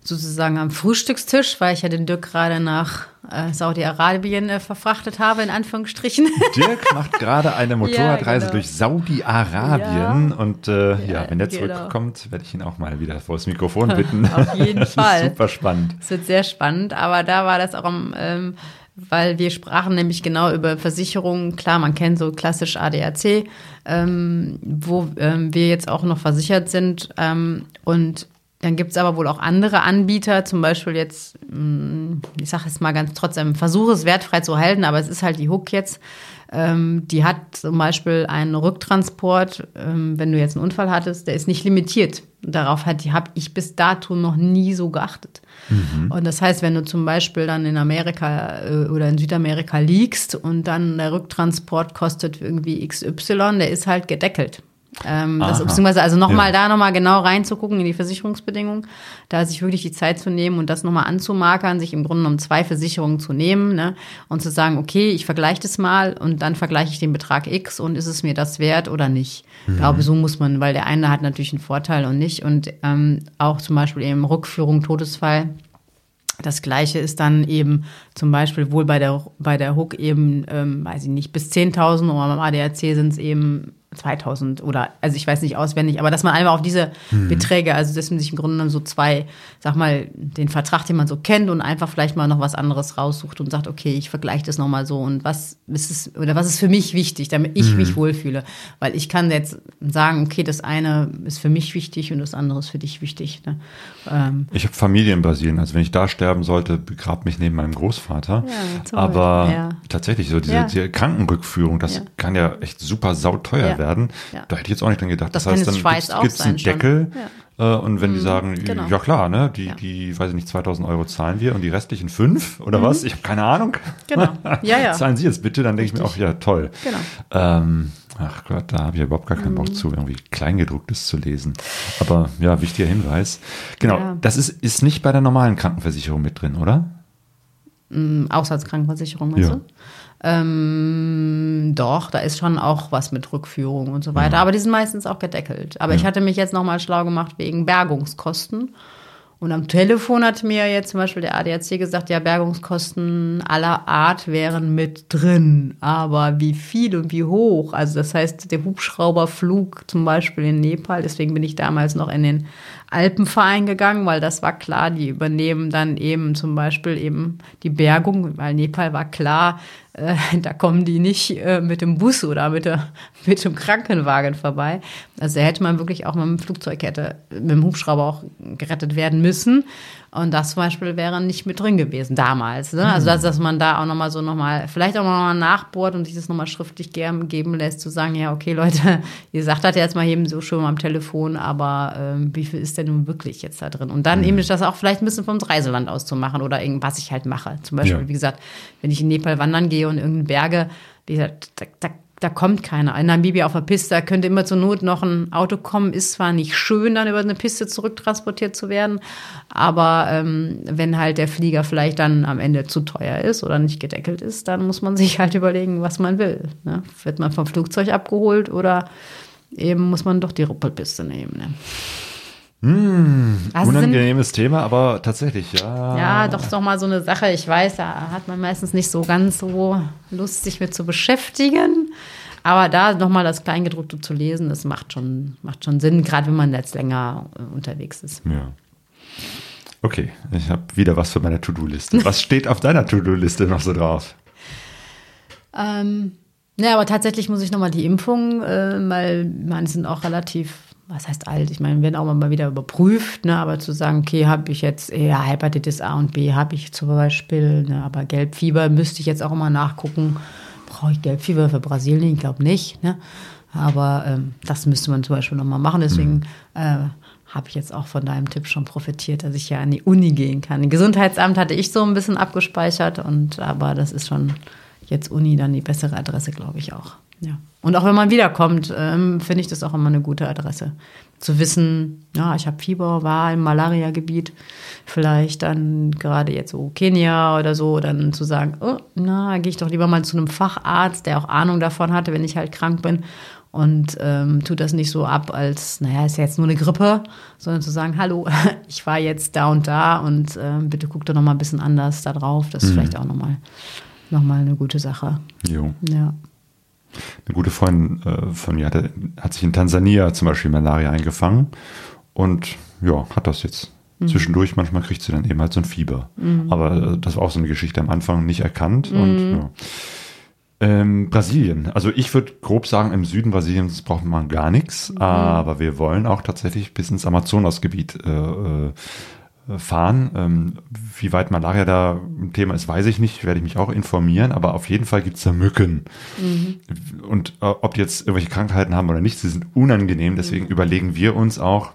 sozusagen am Frühstückstisch, weil ich ja den Dirk gerade nach äh, Saudi-Arabien äh, verfrachtet habe, in Anführungsstrichen. Dirk macht gerade eine Motorradreise genau. durch Saudi-Arabien Ja. und äh, ja, Ja, wenn der genau. zurückkommt, werde ich ihn auch mal wieder vor das Mikrofon bitten. Auf jeden das Fall. Ist super spannend. Es wird sehr spannend, aber da war das auch am, ähm, weil wir sprachen nämlich genau über Versicherungen. Klar, man kennt so klassisch ADAC, ähm, wo ähm, wir jetzt auch noch versichert sind. Ähm, und dann gibt es aber wohl auch andere Anbieter, zum Beispiel jetzt, mh, ich sage es mal ganz trotzdem, versuche es wertfrei zu halten, aber es ist halt die Hook jetzt. Ähm, die hat zum Beispiel einen Rücktransport, ähm, wenn du jetzt einen Unfall hattest, der ist nicht limitiert. Darauf habe ich bis dato noch nie so geachtet. Und das heißt, wenn du zum Beispiel dann in Amerika äh, oder in Südamerika liegst und dann der Rücktransport kostet irgendwie XY, der ist halt gedeckelt. Ähm, das, beziehungsweise also nochmal Ja. da nochmal genau reinzugucken in die Versicherungsbedingungen, da sich wirklich die Zeit zu nehmen und das nochmal anzumarkern, sich im Grunde genommen zwei Versicherungen zu nehmen ne, und zu sagen, okay, ich vergleiche das mal und dann vergleiche ich den Betrag X und ist es mir das wert oder nicht. Ich glaube, so muss man, weil der eine hat natürlich einen Vorteil und nicht und ähm, auch zum Beispiel eben Rückführung, Todesfall. Das Gleiche ist dann eben zum Beispiel wohl bei der, bei der Hook eben, ähm, weiß ich nicht, bis 10.000 oder beim ADAC sind es eben 2000 oder, also ich weiß nicht auswendig, aber dass man einfach auf diese Beträge, also dass man sich im Grunde genommen so zwei, sag mal, den Vertrag, den man so kennt und einfach vielleicht mal noch was anderes raussucht und sagt, okay, ich vergleiche das nochmal so und was ist es, oder was ist für mich wichtig, damit ich mich wohlfühle. Weil ich kann jetzt sagen, okay, das eine ist für mich wichtig und das andere ist für dich wichtig. Ne? Ähm, Ich habe Familie in Brasilien, also wenn ich da sterben sollte, begrab mich neben meinem Großvater. Ja. Aber Ja. tatsächlich, so diese, Ja. diese Krankenrückführung, das kann ja echt super sauteuer Ja. Werden. Ja. Da hätte ich jetzt auch nicht dran gedacht. Das Das, heißt, dann auch gibt's einen. Deckel. Äh, und wenn die sagen, genau. ja klar, ne, die, Ja. die, weiß ich nicht, 2000 Euro zahlen wir und die restlichen fünf oder was? Ich habe keine Ahnung. Mhm. Genau. Ja, ja. Zahlen Sie jetzt bitte, dann denke ich mir auch, ja toll. Genau. Ähm, ach Gott, da habe ich ja überhaupt gar keinen Mhm. Bock zu, irgendwie Kleingedrucktes zu lesen. Aber ja, wichtiger Hinweis. Genau, Ja. das ist, ist nicht bei der normalen Krankenversicherung mit drin, oder? Auslandskrankenversicherung, meinst Ja. du? Ähm, doch, da ist schon auch was mit Rückführung und so weiter. Aber die sind meistens auch gedeckelt. Aber ich hatte mich jetzt nochmal schlau gemacht wegen Bergungskosten. Und am Telefon hat mir jetzt zum Beispiel der ADAC gesagt, ja, Bergungskosten aller Art wären mit drin. Aber wie viel und wie hoch? Also das heißt, der Hubschrauberflug zum Beispiel in Nepal, deswegen bin ich damals noch in den Alpenverein gegangen, weil das war klar, die übernehmen dann eben zum Beispiel eben die Bergung, weil Nepal war klar, äh, da kommen die nicht äh, mit dem Bus oder mit, der, mit dem Krankenwagen vorbei. Also da hätte man wirklich auch mit dem Flugzeug hätte, mit dem Hubschrauber auch gerettet werden müssen. Und das zum Beispiel wäre nicht mit drin gewesen damals. Ne? Also dass, dass man da auch nochmal so nochmal, vielleicht auch nochmal nachbohrt und sich das nochmal schriftlich geben lässt, zu sagen, ja, okay, Leute, ihr sagt das jetzt mal eben so schon am Telefon, aber ähm, wie viel ist denn nun wirklich jetzt da drin? Und dann eben das auch vielleicht ein bisschen vom Reiseland aus zu machen oder irgendwas ich halt mache. Zum Beispiel, Ja. wie gesagt, wenn ich in Nepal wandern gehe und irgendeine Berge, wie da, da, da kommt keiner. In Namibia auf der Piste, da könnte immer zur Not noch ein Auto kommen. Ist zwar nicht schön, dann über eine Piste zurücktransportiert zu werden, aber ähm, wenn halt der Flieger vielleicht dann am Ende zu teuer ist oder nicht gedeckelt ist, dann muss man sich halt überlegen, was man will. Ne? Wird man vom Flugzeug abgeholt oder eben muss man doch die Ruppelpiste nehmen. Ne? Also sind- Unangenehmes Thema, aber tatsächlich, ja. Ja, doch, doch mal so eine Sache. Ich weiß, da hat man meistens nicht so ganz so Lust, sich mit zu beschäftigen. Aber da nochmal das Kleingedruckte zu lesen, das macht schon, macht schon Sinn, gerade wenn man jetzt länger äh, unterwegs ist. Ja. Okay, ich habe wieder was für meine To-Do-Liste. Was steht auf deiner To-Do-Liste noch so drauf? Ähm, ja, aber tatsächlich muss ich nochmal die Impfung, äh, weil meine sind auch relativ, was heißt alt? Ich meine, werden auch mal wieder überprüft, ne? aber zu sagen, okay, habe ich jetzt eher Hepatitis A und B, habe ich zum Beispiel, ne? aber Gelbfieber müsste ich jetzt auch immer nachgucken. Brauche ich Gelbfieber für Brasilien? Ich glaube nicht. Ne? Aber ähm, das müsste man zum Beispiel nochmal machen. Deswegen äh, habe ich jetzt auch von deinem Tipp schon profitiert, dass ich ja an die Uni gehen kann. Im Gesundheitsamt hatte ich so ein bisschen abgespeichert, und aber das ist schon jetzt Uni dann die bessere Adresse, glaube ich auch. Ja. Und auch wenn man wiederkommt, ähm, finde ich das auch immer eine gute Adresse. Zu wissen, ja, ich habe Fieber, war im Malaria-Gebiet, vielleicht dann gerade jetzt so Kenia oder so, dann zu sagen, oh, na, gehe ich doch lieber mal zu einem Facharzt, der auch Ahnung davon hatte, wenn ich halt krank bin. Und ähm, tut das nicht so ab, als, naja, ist ja jetzt nur eine Grippe, sondern zu sagen, hallo, ich war jetzt da und da und ähm, bitte guck doch noch mal ein bisschen anders da drauf. Das ist vielleicht auch nochmal noch mal eine gute Sache. Jo. Ja. Eine gute Freundin äh, von mir hatte, hat sich in Tansania zum Beispiel Malaria eingefangen und ja, hat das jetzt. Zwischendurch, manchmal kriegt sie dann eben halt so ein Fieber. Aber äh, das war auch so eine Geschichte am Anfang nicht erkannt. Und, ja. ähm, Brasilien. Also ich würde grob sagen, im Süden Brasiliens braucht man gar nichts, aber wir wollen auch tatsächlich bis ins Amazonasgebiet äh, äh, fahren. Ähm, wie weit Malaria da ein Thema ist, weiß ich nicht, werde ich mich auch informieren, aber auf jeden Fall gibt es da Mücken. Und äh, ob die jetzt irgendwelche Krankheiten haben oder nicht, sie sind unangenehm, deswegen überlegen wir uns auch,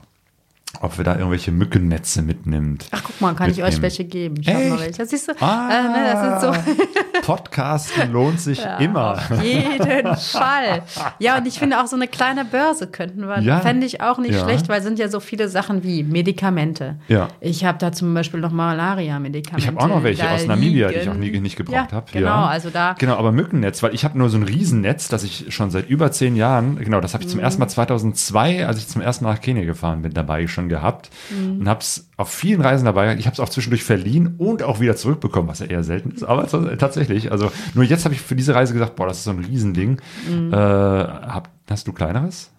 ob wir da irgendwelche Mückennetze mitnimmt. Ach, guck mal, kann ich euch mitnehmen. welche geben? Ich Echt? welche. Das siehst du, Ah, äh, ne, das ist so. Podcasten lohnt sich immer. Auf jeden Fall. Ja, und ich finde auch so eine kleine Börse könnten wir, Ja. fände ich auch nicht Ja. schlecht, weil es sind ja so viele Sachen wie Medikamente. Ja. Ich habe da zum Beispiel noch Malaria-Medikamente. Ich habe auch noch welche aus Namibia, die ich liegen. auch nie nicht gebraucht ja, habe. Genau, also da. Genau, aber Mückennetz, weil ich habe nur so ein Riesennetz, das ich schon seit über zehn Jahren, genau, das habe ich zum ersten Mal 2002, als ich zum ersten Mal nach Kenia gefahren bin, dabei schon gehabt und habe es auf vielen Reisen dabei. Ich habe es auch zwischendurch verliehen und auch wieder zurückbekommen, was ja eher selten ist, aber tatsächlich. Also nur jetzt habe ich für diese Reise gesagt, boah, das ist so ein Riesending. Äh, hab, hast du kleineres?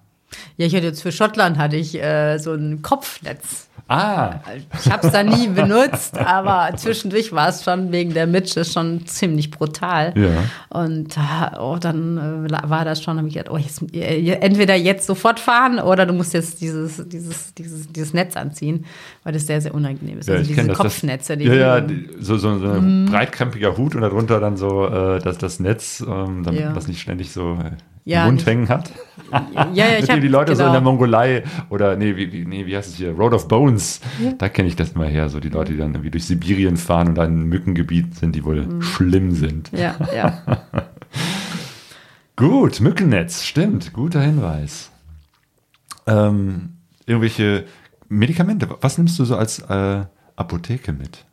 Ja, ich hatte jetzt für Schottland hatte ich äh, so ein Kopfnetz. Ah, Ich habe es da nie benutzt, aber zwischendurch war es schon wegen der Mitche schon ziemlich brutal. Ja. Und ah, oh, dann äh, war das schon, habe ich gedacht, oh, jetzt, äh, entweder jetzt sofort fahren oder du musst jetzt dieses, dieses, dieses, dieses Netz anziehen, weil das sehr, sehr unangenehm ist. Ja, also diese das, Kopfnetze, die ja, ja, so, so, so ein breitkrempiger Hut und darunter dann so äh, das, das Netz, ähm, damit Ja. man das nicht ständig so äh, Ja, Mund nicht- hängen hat. ja, ja, ich Mit dem die Leute so in genau. der Mongolei oder nee, wie, wie, nee, wie heißt es hier? Road of Bones. Da kenne ich das immer her. So die Leute, die dann irgendwie durch Sibirien fahren und dann in Mückengebieten sind, die wohl Mhm. schlimm sind. Ja, ja. Gut, Mückennetz, stimmt, guter Hinweis. Ähm, irgendwelche Medikamente, was nimmst du so als äh, Apotheke mit?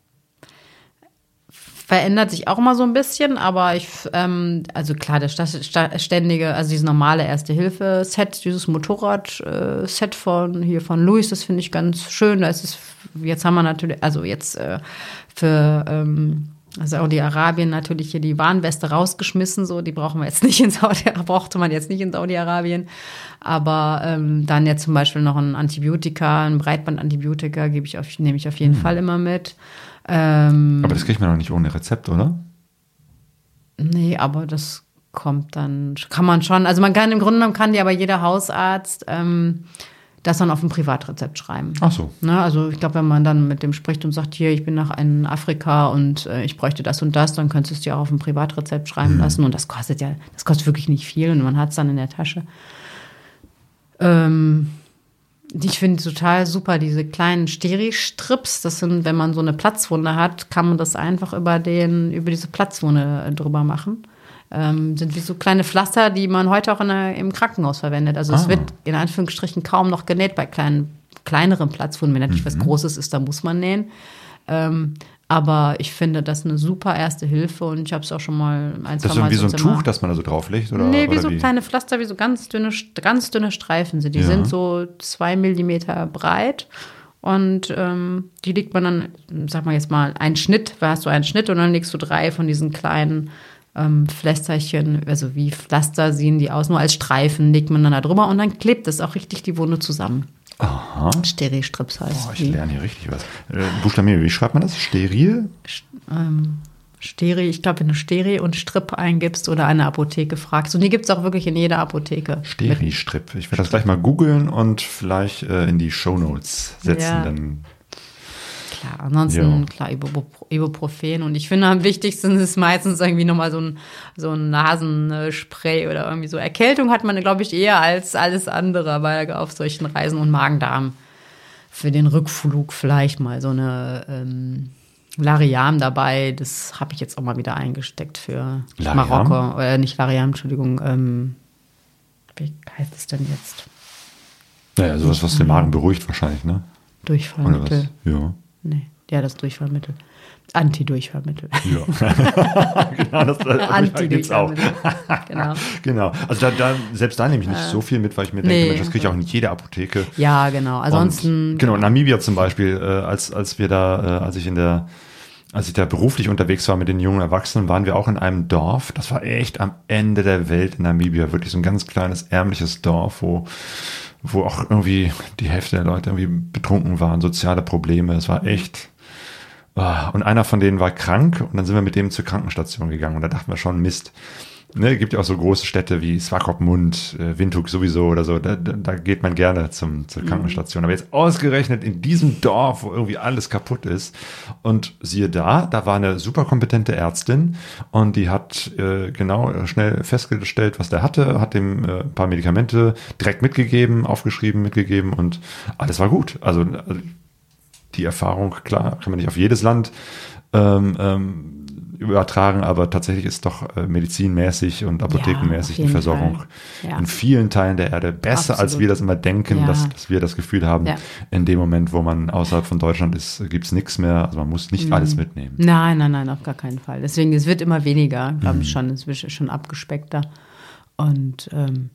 Verändert sich auch immer so ein bisschen, aber ich, ähm, also klar, der sta- ständige, also dieses normale Erste-Hilfe-Set, dieses Motorrad-Set von hier von Louis, das finde ich ganz schön. Da ist es, jetzt haben wir natürlich, also jetzt äh, für ähm, Saudi-Arabien natürlich hier die Warnweste rausgeschmissen, so die brauchen wir jetzt nicht in Saudi, brauchte man jetzt nicht in Saudi-Arabien. Aber ähm, dann jetzt zum Beispiel noch ein Antibiotika, ein Breitbandantibiotika gebe ich auf, nehme ich auf jeden Fall immer mit. Ähm, Aber das kriegt man doch nicht ohne Rezept, oder? Nee, aber das kommt dann, kann man schon. Also man kann im Grunde genommen kann dir aber jeder Hausarzt ähm, das dann auf ein Privatrezept schreiben. Ach so. Ne, also ich glaube, wenn man dann mit dem spricht und sagt, hier, ich bin nach in Afrika und äh, ich bräuchte das und das, dann könntest du es dir auch auf ein Privatrezept schreiben Mhm. lassen. Und das kostet ja, das kostet wirklich nicht viel und man hat es dann in der Tasche. Ähm, ich finde total super, diese kleinen Steri-Strips. Das sind, wenn man so eine Platzwunde hat, kann man das einfach über den, über diese Platzwunde äh, drüber machen. Ähm, sind wie so kleine Pflaster, die man heute auch in der, im Krankenhaus verwendet. Also es Ah. wird in Anführungsstrichen kaum noch genäht bei kleinen, kleineren Platzwunden. Wenn natürlich Mhm. was Großes ist, da muss man nähen. Ähm, aber ich finde das eine super erste Hilfe und ich habe es auch schon mal ein, Das zwei Mal ist wie so ein Zimmer- Tuch, das man da so drauflegt? Oder, Nee, wie oder so kleine Pflaster, wie so ganz dünne, ganz dünne Streifen sind. Die Ja. sind so zwei Millimeter breit. Und ähm, die legt man dann, sag mal jetzt mal, einen Schnitt, da hast du einen Schnitt und dann legst du drei von diesen kleinen ähm, Pflästerchen, also wie Pflaster sehen die aus, nur als Streifen legt man dann da drüber und dann klebt es auch richtig die Wunde zusammen. Aha. Steri-Strips heißt Boah, ich die. lerne hier richtig was. Äh, Buchstabier, wie schreibt man das? Steril? ähm, Steri, ich glaube, wenn du Steri und Strip eingibst oder eine Apotheke fragst. Und die gibt es auch wirklich in jeder Apotheke. Steri-Strip. Ich werde das gleich mal googeln und vielleicht äh, in die Shownotes setzen. Ja. Dann Klar, ansonsten, Ja. klar, Ibup- Ibuprofen. Und ich finde, am wichtigsten ist meistens irgendwie nochmal so ein, so ein Nasenspray oder irgendwie so. Erkältung hat man, glaube ich, eher als alles andere weil auf solchen Reisen und Magen-Darm. Für den Rückflug vielleicht mal so eine ähm, Lariam dabei. Das habe ich jetzt auch mal wieder eingesteckt für Lariam? Marokko. Äh, nicht Lariam, Entschuldigung. Ähm, wie heißt es denn jetzt? naja, sowas, was den Magen beruhigt wahrscheinlich, ne? Durchfallmittel. Ja. Nee, ja, das Durchfallmittel. Antidurchfallmittel. Ja. genau, das, das gibt's auch. Antidurchfallmittel. genau. Genau. Also da, da, selbst da nehme ich nicht so viel mit, weil ich mir denke, nee. Mensch, das kriege ich auch in jeder Apotheke. Ja, genau. Ansonsten. Und, genau, Namibia zum Beispiel, äh, als, als wir da, äh, als ich in der, als ich da beruflich unterwegs war mit den jungen Erwachsenen, waren wir auch in einem Dorf. Das war echt am Ende der Welt in Namibia. Wirklich so ein ganz kleines, ärmliches Dorf, wo, wo auch irgendwie die Hälfte der Leute irgendwie betrunken waren, soziale Probleme. Es war echt. ah, Und einer von denen war krank und dann sind wir mit dem zur Krankenstation gegangen und da dachten wir schon, Mist. Ne, gibt ja auch so große Städte wie Swakopmund, äh, Windhoek sowieso oder so. Da, da, da geht man gerne zum, zur Krankenstation. Aber jetzt ausgerechnet in diesem Dorf, wo irgendwie alles kaputt ist. Und siehe da, da war eine super kompetente Ärztin und die hat äh, genau äh, schnell festgestellt, was der hatte, hat dem äh, ein paar Medikamente direkt mitgegeben, aufgeschrieben, mitgegeben und alles war gut. Also, also die Erfahrung, klar, kann man nicht auf jedes Land ähm, ähm, übertragen, aber tatsächlich ist doch äh, medizinmäßig und apothekenmäßig auf die Versorgung. Ja. in vielen Teilen der Erde besser, als Absolut. wir das immer denken, Ja. dass, dass wir das Gefühl haben, Ja. in dem Moment, wo man außerhalb von Deutschland ist, gibt es nichts mehr. Also man muss Mhm. nicht alles mitnehmen. Nein, nein, nein, auf gar keinen Fall. Deswegen, es wird immer weniger, glaube Mhm. ich schon. Es wird schon abgespeckter. Und ähm,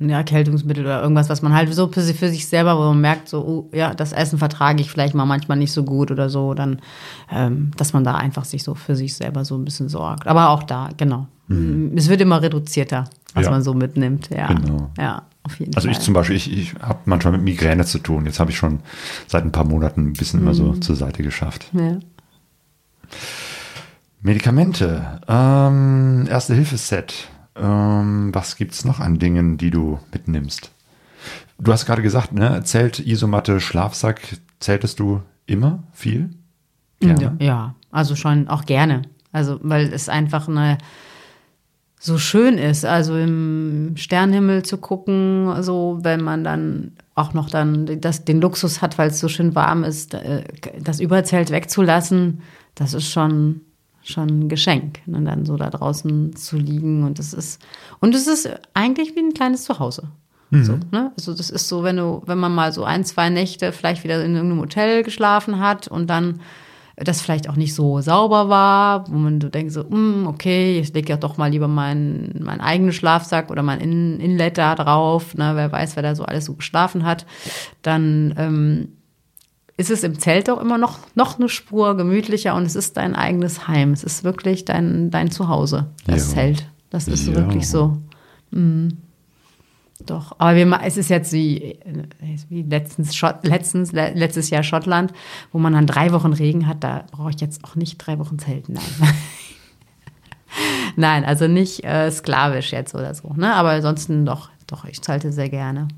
ein Erkältungsmittel oder irgendwas, was man halt so für sich, selber, wo man merkt, so, oh, ja, das Essen vertrage ich vielleicht mal manchmal nicht so gut oder so, dann, ähm, dass man da einfach sich so für sich selber so ein bisschen sorgt. Aber auch da, genau. Es wird immer reduzierter, was Mhm. Ja. man so mitnimmt. Ja, Genau. ja auf jeden Also Fall. ich zum Beispiel, ich, ich habe manchmal mit Migräne zu tun. Jetzt habe ich schon seit ein paar Monaten ein bisschen immer Mhm. so zur Seite geschafft. ja. Medikamente, ähm, Erste-Hilfe-Set. Ähm, was gibt's noch an Dingen, die du mitnimmst? Du hast gerade gesagt, ne, Zelt, Isomatte, Schlafsack, zeltest du immer viel? Ja, ja, also schon auch gerne. Also, weil es einfach eine so schön ist, also im Sternenhimmel zu gucken, so wenn man dann auch noch dann das, den Luxus hat, weil es so schön warm ist, äh, das Überzelt wegzulassen, das ist schon schon ein Geschenk, ne, dann so da draußen zu liegen und das ist und es ist eigentlich wie ein kleines Zuhause. So, ne? Also das ist so, wenn du, wenn man mal so ein, zwei Nächte vielleicht wieder in irgendeinem Hotel geschlafen hat und dann das vielleicht auch nicht so sauber war, wo man so denkt so, "Hm, okay, ich lege ja doch mal lieber meinen meinen eigenen Schlafsack oder mein In Inlet da drauf, ne, wer weiß, wer da so alles so geschlafen hat, dann ähm, ist es im Zelt auch immer noch, noch eine Spur gemütlicher und es ist dein eigenes Heim. Es ist wirklich dein, dein Zuhause, das Ja. Zelt. Das ist Ja. wirklich so. Mhm. Doch, aber wir, es ist jetzt wie, äh, wie letztens, Schott, letztens, le- letztes Jahr Schottland, wo man dann drei Wochen Regen hat, da brauche ich jetzt auch nicht drei Wochen Zelten. Nein. Nein, also nicht äh, sklavisch jetzt oder so. Ne? Aber ansonsten doch, doch, ich zalte sehr gerne.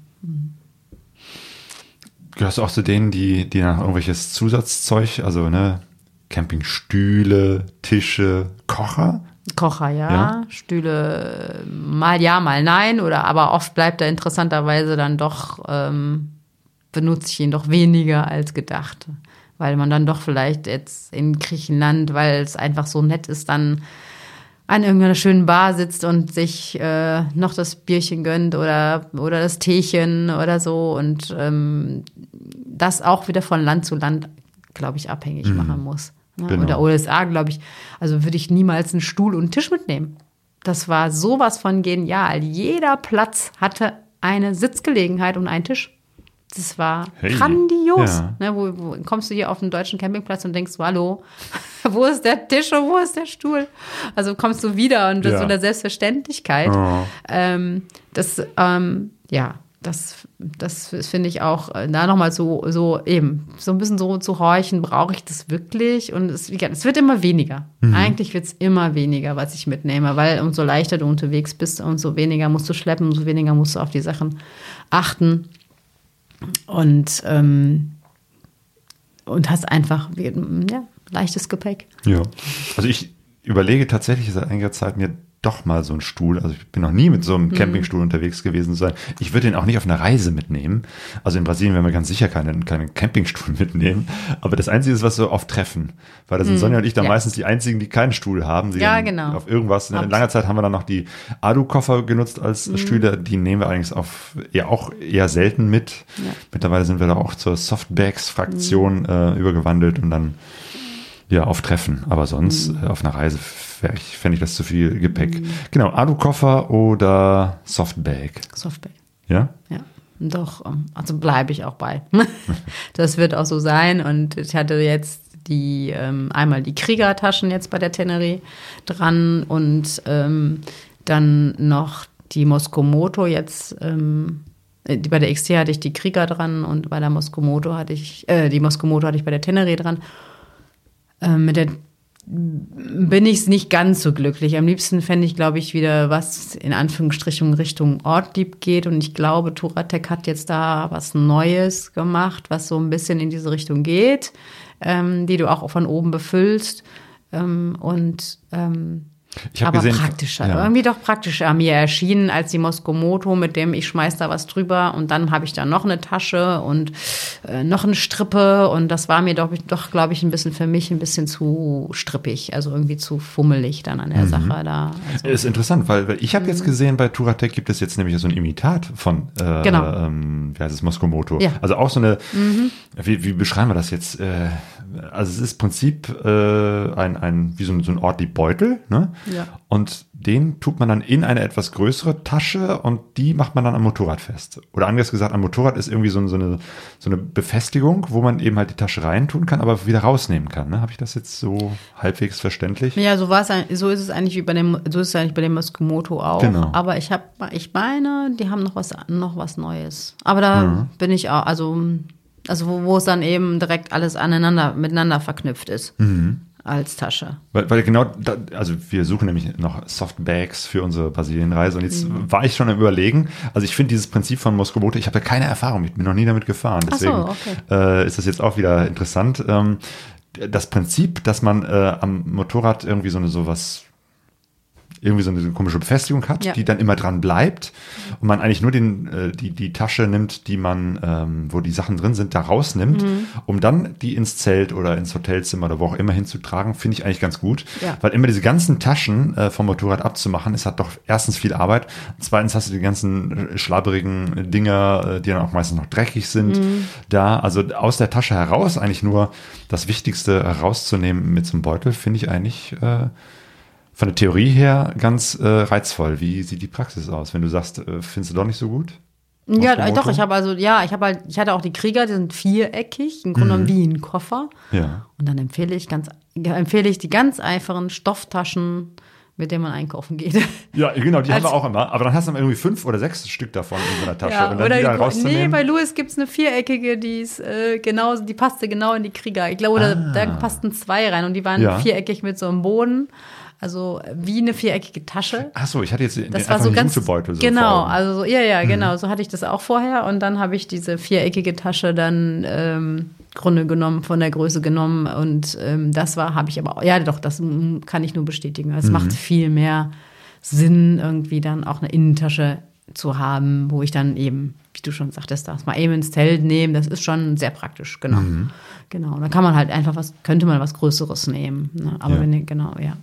Gehörst du auch zu denen, die, die nach irgendwelches Zusatzzeug, also ne, Campingstühle, Tische, Kocher? Kocher, ja. Ja? Stühle, mal ja, mal nein. Oder aber oft bleibt er interessanterweise dann doch, ähm, benutze ich ihn doch weniger als gedacht. Weil man dann doch vielleicht jetzt in Griechenland, weil es einfach so nett ist, dann an irgendeiner schönen Bar sitzt und sich äh, noch das Bierchen gönnt oder, oder das Teechen oder so und ähm, das auch wieder von Land zu Land, glaube ich, abhängig machen muss. Ne? Genau. Oder USA, glaube ich, also würde ich niemals einen Stuhl und einen Tisch mitnehmen. Das war sowas von genial. Jeder Platz hatte eine Sitzgelegenheit und einen Tisch. Das war Hey. grandios. Ja. Ne, wo, wo kommst du hier auf einen deutschen Campingplatz und denkst, hallo, wo ist der Tisch und wo ist der Stuhl? Also kommst du wieder und das Ja. so eine Selbstverständlichkeit. Oh. Ähm, das, ähm, ja, das, das finde ich auch, äh, da nochmal so, so eben, so ein bisschen so zu horchen, brauche ich das wirklich? Und es, es wird immer weniger. Eigentlich wird es immer weniger, was ich mitnehme, weil umso leichter du unterwegs bist, umso weniger musst du schleppen, umso weniger musst du auf die Sachen achten. Und, ähm, und hast einfach ja, leichtes Gepäck. Ja. Also ich überlege tatsächlich seit einiger Zeit mir doch mal so einen Stuhl. Also ich bin noch nie mit so einem Campingstuhl unterwegs gewesen sein. Ich würde den auch nicht auf eine Reise mitnehmen. Also in Brasilien werden wir ganz sicher keinen, keinen Campingstuhl mitnehmen. Aber das Einzige ist, was wir oft treffen. Weil da sind Sonja und ich dann ja. meistens die einzigen, die keinen Stuhl haben. Sie Ja, genau. Auf irgendwas. In langer Zeit haben wir dann noch die Alu-Koffer genutzt als Stühle. Die nehmen wir eigentlich auf, ja auch eher selten mit. Mittlerweile sind wir da auch zur Softbags-Fraktion äh, übergewandelt und dann ja, auf Treffen. Aber sonst Mhm. äh, auf einer Reise wär ich, fände ich das zu viel Gepäck. Genau, Alu-Koffer oder Softbag. Softbag. Ja? Ja, doch, ähm, also bleibe ich auch bei. das wird auch so sein. Und ich hatte jetzt die ähm, einmal die Kriegertaschen jetzt bei der Tenerie dran und ähm, dann noch die Moskomoto jetzt. Ähm, äh, bei der XT hatte ich die Krieger dran und bei der Moskomoto hatte ich, äh, die Moskomoto hatte ich bei der Tenerie dran. Ähm, mit der bin ich nicht ganz so glücklich. Am liebsten fände ich, glaube ich, wieder was in Anführungsstrichen Richtung Ortlieb geht. Und ich glaube, Turatec hat jetzt da was Neues gemacht, was so ein bisschen in diese Richtung geht, ähm, die du auch von oben befüllst. Ähm, und ähm, Ich aber gesehen- praktischer, ja. irgendwie doch praktischer mir erschienen als die Moskomoto, mit dem ich schmeiß da was drüber und dann habe ich da noch eine Tasche und äh, noch eine Strippe und das war mir doch, doch glaube ich, ein bisschen für mich ein bisschen zu strippig, also irgendwie zu fummelig dann an Mhm. der Sache da. Also, Ist interessant, weil, weil ich habe Mhm. jetzt gesehen, bei Turatec gibt es jetzt nämlich so ein Imitat von, äh, Genau. ähm, wie heißt es, Moskomoto. Ja. Also auch so eine, wie, wie beschreiben wir das jetzt? Äh, also es ist im Prinzip äh, ein, ein, wie so ein, so ein Ortlieb-Beutel, ne? Ja. Und den tut man dann in eine etwas größere Tasche und die macht man dann am Motorrad fest. Oder anders gesagt, am Motorrad ist irgendwie so, so, eine, so eine Befestigung, wo man eben halt die Tasche reintun kann, aber wieder rausnehmen kann. Ne? Habe ich das jetzt so halbwegs verständlich? ja, so war es, ein- so ist es eigentlich wie bei dem, so ist es eigentlich bei dem Moskomoto auch. Genau. Aber ich habe, ich meine, die haben noch was, noch was Neues. Aber da Mhm. bin ich auch, also, also wo, wo es dann eben direkt alles aneinander, miteinander verknüpft ist. Mhm. Als Tasche. Weil, weil genau, da, also wir suchen nämlich noch Softbags für unsere Brasilienreise und jetzt Mhm. war ich schon am überlegen. Also ich finde dieses Prinzip von Moskobote, ich habe da keine Erfahrung mit, bin noch nie damit gefahren. Ach so, Deswegen okay. äh, ist das jetzt auch wieder interessant. Ähm, das Prinzip, dass man äh, am Motorrad irgendwie so eine sowas irgendwie so eine komische Befestigung hat, Ja. die dann immer dran bleibt und man eigentlich nur den, äh, die, die Tasche nimmt, die man, ähm, wo die Sachen drin sind, da rausnimmt, Mhm. um dann die ins Zelt oder ins Hotelzimmer oder wo auch immer hinzutragen, finde ich eigentlich ganz gut. Ja. Weil immer diese ganzen Taschen äh, vom Motorrad abzumachen, ist halt doch erstens viel Arbeit. Zweitens hast du die ganzen äh, schlabberigen Dinger, äh, die dann auch meistens noch dreckig sind, Mhm. da. Also aus der Tasche heraus eigentlich nur das Wichtigste rauszunehmen mit so einem Beutel, finde ich eigentlich äh, von der Theorie her ganz äh, reizvoll. Wie sieht die Praxis aus? Wenn du sagst, äh, findest du doch nicht so gut? Ja, doch, ich habe also, ja, ich habe halt, ich hatte auch die Krieger, die sind viereckig, im Grunde genommen wie ein Koffer. Ja. Und dann empfehle ich ganz, empfehle ich die ganz einfachen Stofftaschen, mit denen man einkaufen geht. Ja, genau, die haben Als- wir auch immer. Aber dann hast du irgendwie fünf oder sechs Stück davon in so einer Tasche. Ja, und dann oder die da die, nee, rauszunehmen. bei Louis gibt's eine viereckige, die ist äh, genau, die passte genau in die Krieger. Ich glaube, da, da passten zwei rein und die waren Ah. Ja. viereckig mit so einem Boden. Also wie eine viereckige Tasche. Ach so, ich hatte jetzt Das war so einen ganz Jutebeutel so genau. Mhm. also so, ja, ja, genau, so hatte ich das auch vorher und dann habe ich diese viereckige Tasche dann ähm, Grunde genommen von der Größe genommen und ähm, das war, habe ich aber, auch- ja, doch, das kann ich nur bestätigen. Es Mhm. macht viel mehr Sinn, irgendwie dann auch eine Innentasche zu haben, wo ich dann eben, wie du schon sagtest, das mal eben ins Zelt nehmen, das ist schon sehr praktisch, genau. Mhm. Genau, da kann man halt einfach was, könnte man was Größeres nehmen. Ne? Aber Ja. wenn, genau, ja.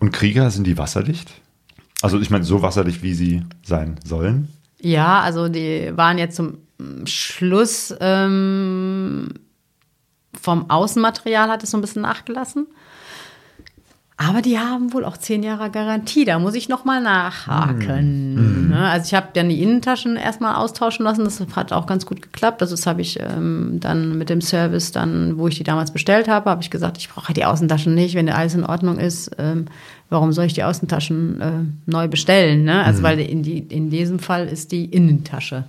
Und Krieger, sind die wasserdicht? Also ich meine, so wasserdicht, wie sie sein sollen. Ja, also die waren jetzt zum Schluss ähm, vom Außenmaterial hat es so ein bisschen nachgelassen. Aber die haben wohl auch zehn Jahre Garantie. Da muss ich noch mal nachhaken. Ne? Also ich habe dann die Innentaschen erstmal austauschen lassen. Das hat auch ganz gut geklappt. Also das habe ich ähm, dann mit dem Service, dann, wo ich die damals bestellt habe, habe ich gesagt, ich brauche die Außentaschen nicht, wenn alles in Ordnung ist. Ähm, warum soll ich die Außentaschen äh, neu bestellen? Ne? Also weil in, die, in diesem Fall ist die Innentasche,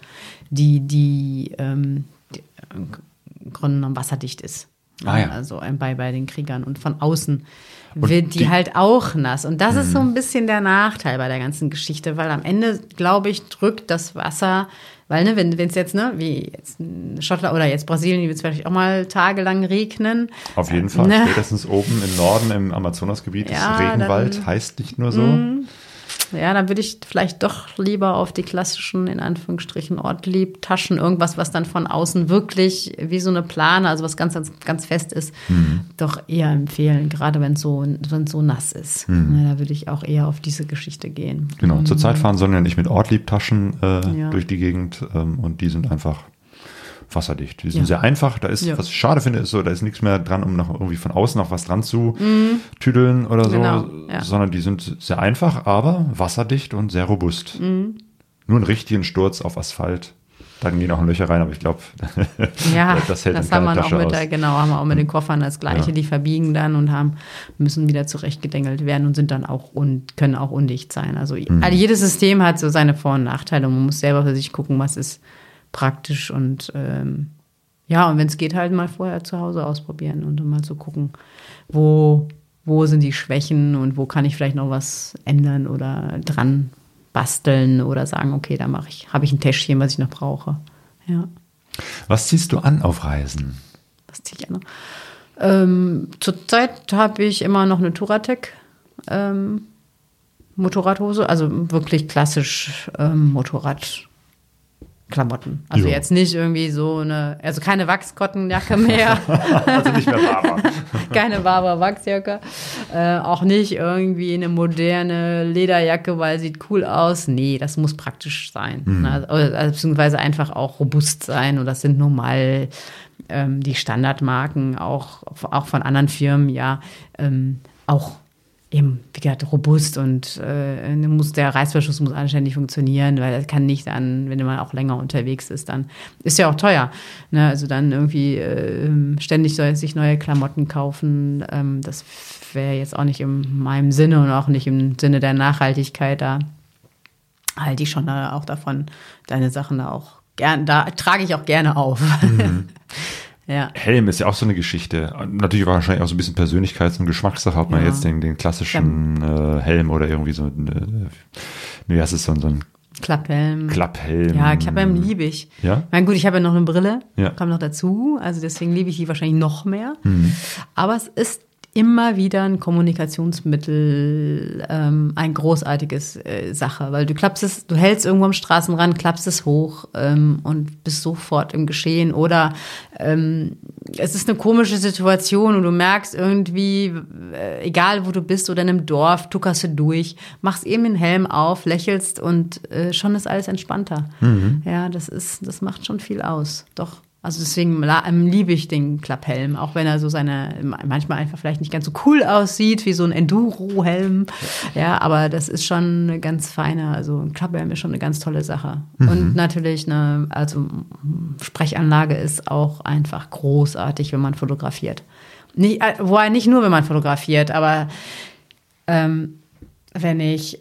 die, die, ähm, die im Grunde genommen wasserdicht ist. Ah, ja. Also ähm, bei, bei den Kriegern und von außen Und wird die, die- Mhm. halt auch nass. Und das ist so ein bisschen der Nachteil bei der ganzen Geschichte, weil am Ende, glaube ich, drückt das Wasser, weil, ne, wenn es jetzt, ne, wie jetzt in Schottland oder jetzt Brasilien, wird es vielleicht auch mal tagelang regnen. Auf jeden Fall. Ne? Spätestens oben im Norden, im Amazonasgebiet, Ja, ist Regenwald, dann- Mhm. heißt nicht nur so. Ja, dann würde ich vielleicht doch lieber auf die klassischen, in Anführungsstrichen, Ortlieb-Taschen, irgendwas, was dann von außen wirklich wie so eine Plane, also was ganz, ganz, ganz fest ist, Mhm. doch eher empfehlen, gerade wenn es so, wenn es so nass ist. Ne, da würde ich auch eher auf diese Geschichte gehen. Mhm. Genau, zurzeit fahren sollen ja nicht mit Ortliebtaschen äh, Mhm. Ja. durch die Gegend ähm, und die sind einfach wasserdicht. Die sind Ja. sehr einfach. Da ist, Ja. was ich schade finde, ist so, da ist nichts mehr dran, um noch irgendwie von außen noch was dran zu tüdeln oder so, Genau, ja. sondern die sind sehr einfach, aber wasserdicht und sehr robust. Mhm. Nur einen richtigen Sturz auf Asphalt. Dann gehen auch Löcher rein, aber ich glaube, Ja, das das, hält in haben wir auch mit der, genau, haben wir auch mit den Koffern das Gleiche. Die verbiegen dann und haben, müssen wieder zurechtgedengelt werden und sind dann auch und können auch undicht sein. Also, Mhm. also jedes System hat so seine Vor- und Nachteile. und Man muss selber für sich gucken, was ist praktisch und ähm, ja, und wenn es geht, halt mal vorher zu Hause ausprobieren und mal zu gucken, wo, wo sind die Schwächen und wo kann ich vielleicht noch was ändern oder dran basteln oder sagen, okay, da mache ich, habe ich ein Täschchen, was ich noch brauche. Ja. was ziehst du an auf Reisen? Was ziehe ich an? Ähm, zurzeit habe ich immer noch eine Touratec ähm, Motorradhose, also wirklich klassisch ähm, Motorradklamotten. Also Jo. jetzt nicht irgendwie so eine, also keine Wachskottenjacke mehr, Also nicht mehr Barber. keine Barber Wachsjacke, äh, auch nicht irgendwie eine moderne Lederjacke, weil sieht cool aus. Nee, das muss praktisch sein. Ne? Also, also, beziehungsweise einfach auch robust sein und das sind normal ähm, die Standardmarken, auch, auch von anderen Firmen, ja, ähm, auch eben, wie gesagt, robust und äh, muss, der Reißverschluss muss anständig funktionieren, weil das kann nicht dann, wenn man auch länger unterwegs ist, dann ist ja auch teuer. Ne? Also dann irgendwie äh, ständig soll sich neue Klamotten kaufen, ähm, das wäre jetzt auch nicht in meinem Sinne und auch nicht im Sinne der Nachhaltigkeit. Da halte ich schon äh, auch davon, deine Sachen da auch gern, da trage ich auch gerne auf. ja. Helm ist ja auch so eine Geschichte. Natürlich wahrscheinlich auch so ein bisschen Persönlichkeits- und Geschmackssache, ob man Ja. jetzt den, den klassischen äh, Helm oder irgendwie so, äh, wie heißt es, so, ein- so ein Klapphelm. Klapphelm. Ja, Klapphelm liebe ich. Ja? Na gut, ich habe ja noch eine Brille, Ja. kommt noch dazu, also deswegen liebe ich die wahrscheinlich noch mehr. Mhm. Aber es ist immer wieder ein Kommunikationsmittel, ähm, ein großartiges äh, Sache, weil du klappst es, du hältst irgendwo am Straßenrand, klappst es hoch ähm, und bist sofort im Geschehen oder ähm, es ist eine komische Situation und du merkst irgendwie, äh, egal wo du bist oder in einem Dorf, tuckerst du durch, machst eben den Helm auf, lächelst und äh, schon ist alles entspannter. Ja, das ist, das macht schon viel aus. Doch. Also deswegen ähm, liebe ich den Klapphelm, auch wenn er so seine, manchmal einfach vielleicht nicht ganz so cool aussieht wie so ein Enduro-Helm. Ja, aber das ist schon eine ganz feine, also ein Klapphelm ist schon eine ganz tolle Sache. Und natürlich eine, also Sprechanlage ist auch einfach großartig, wenn man fotografiert. Nicht, äh, wobei nicht nur, wenn man fotografiert, aber ähm, wenn ich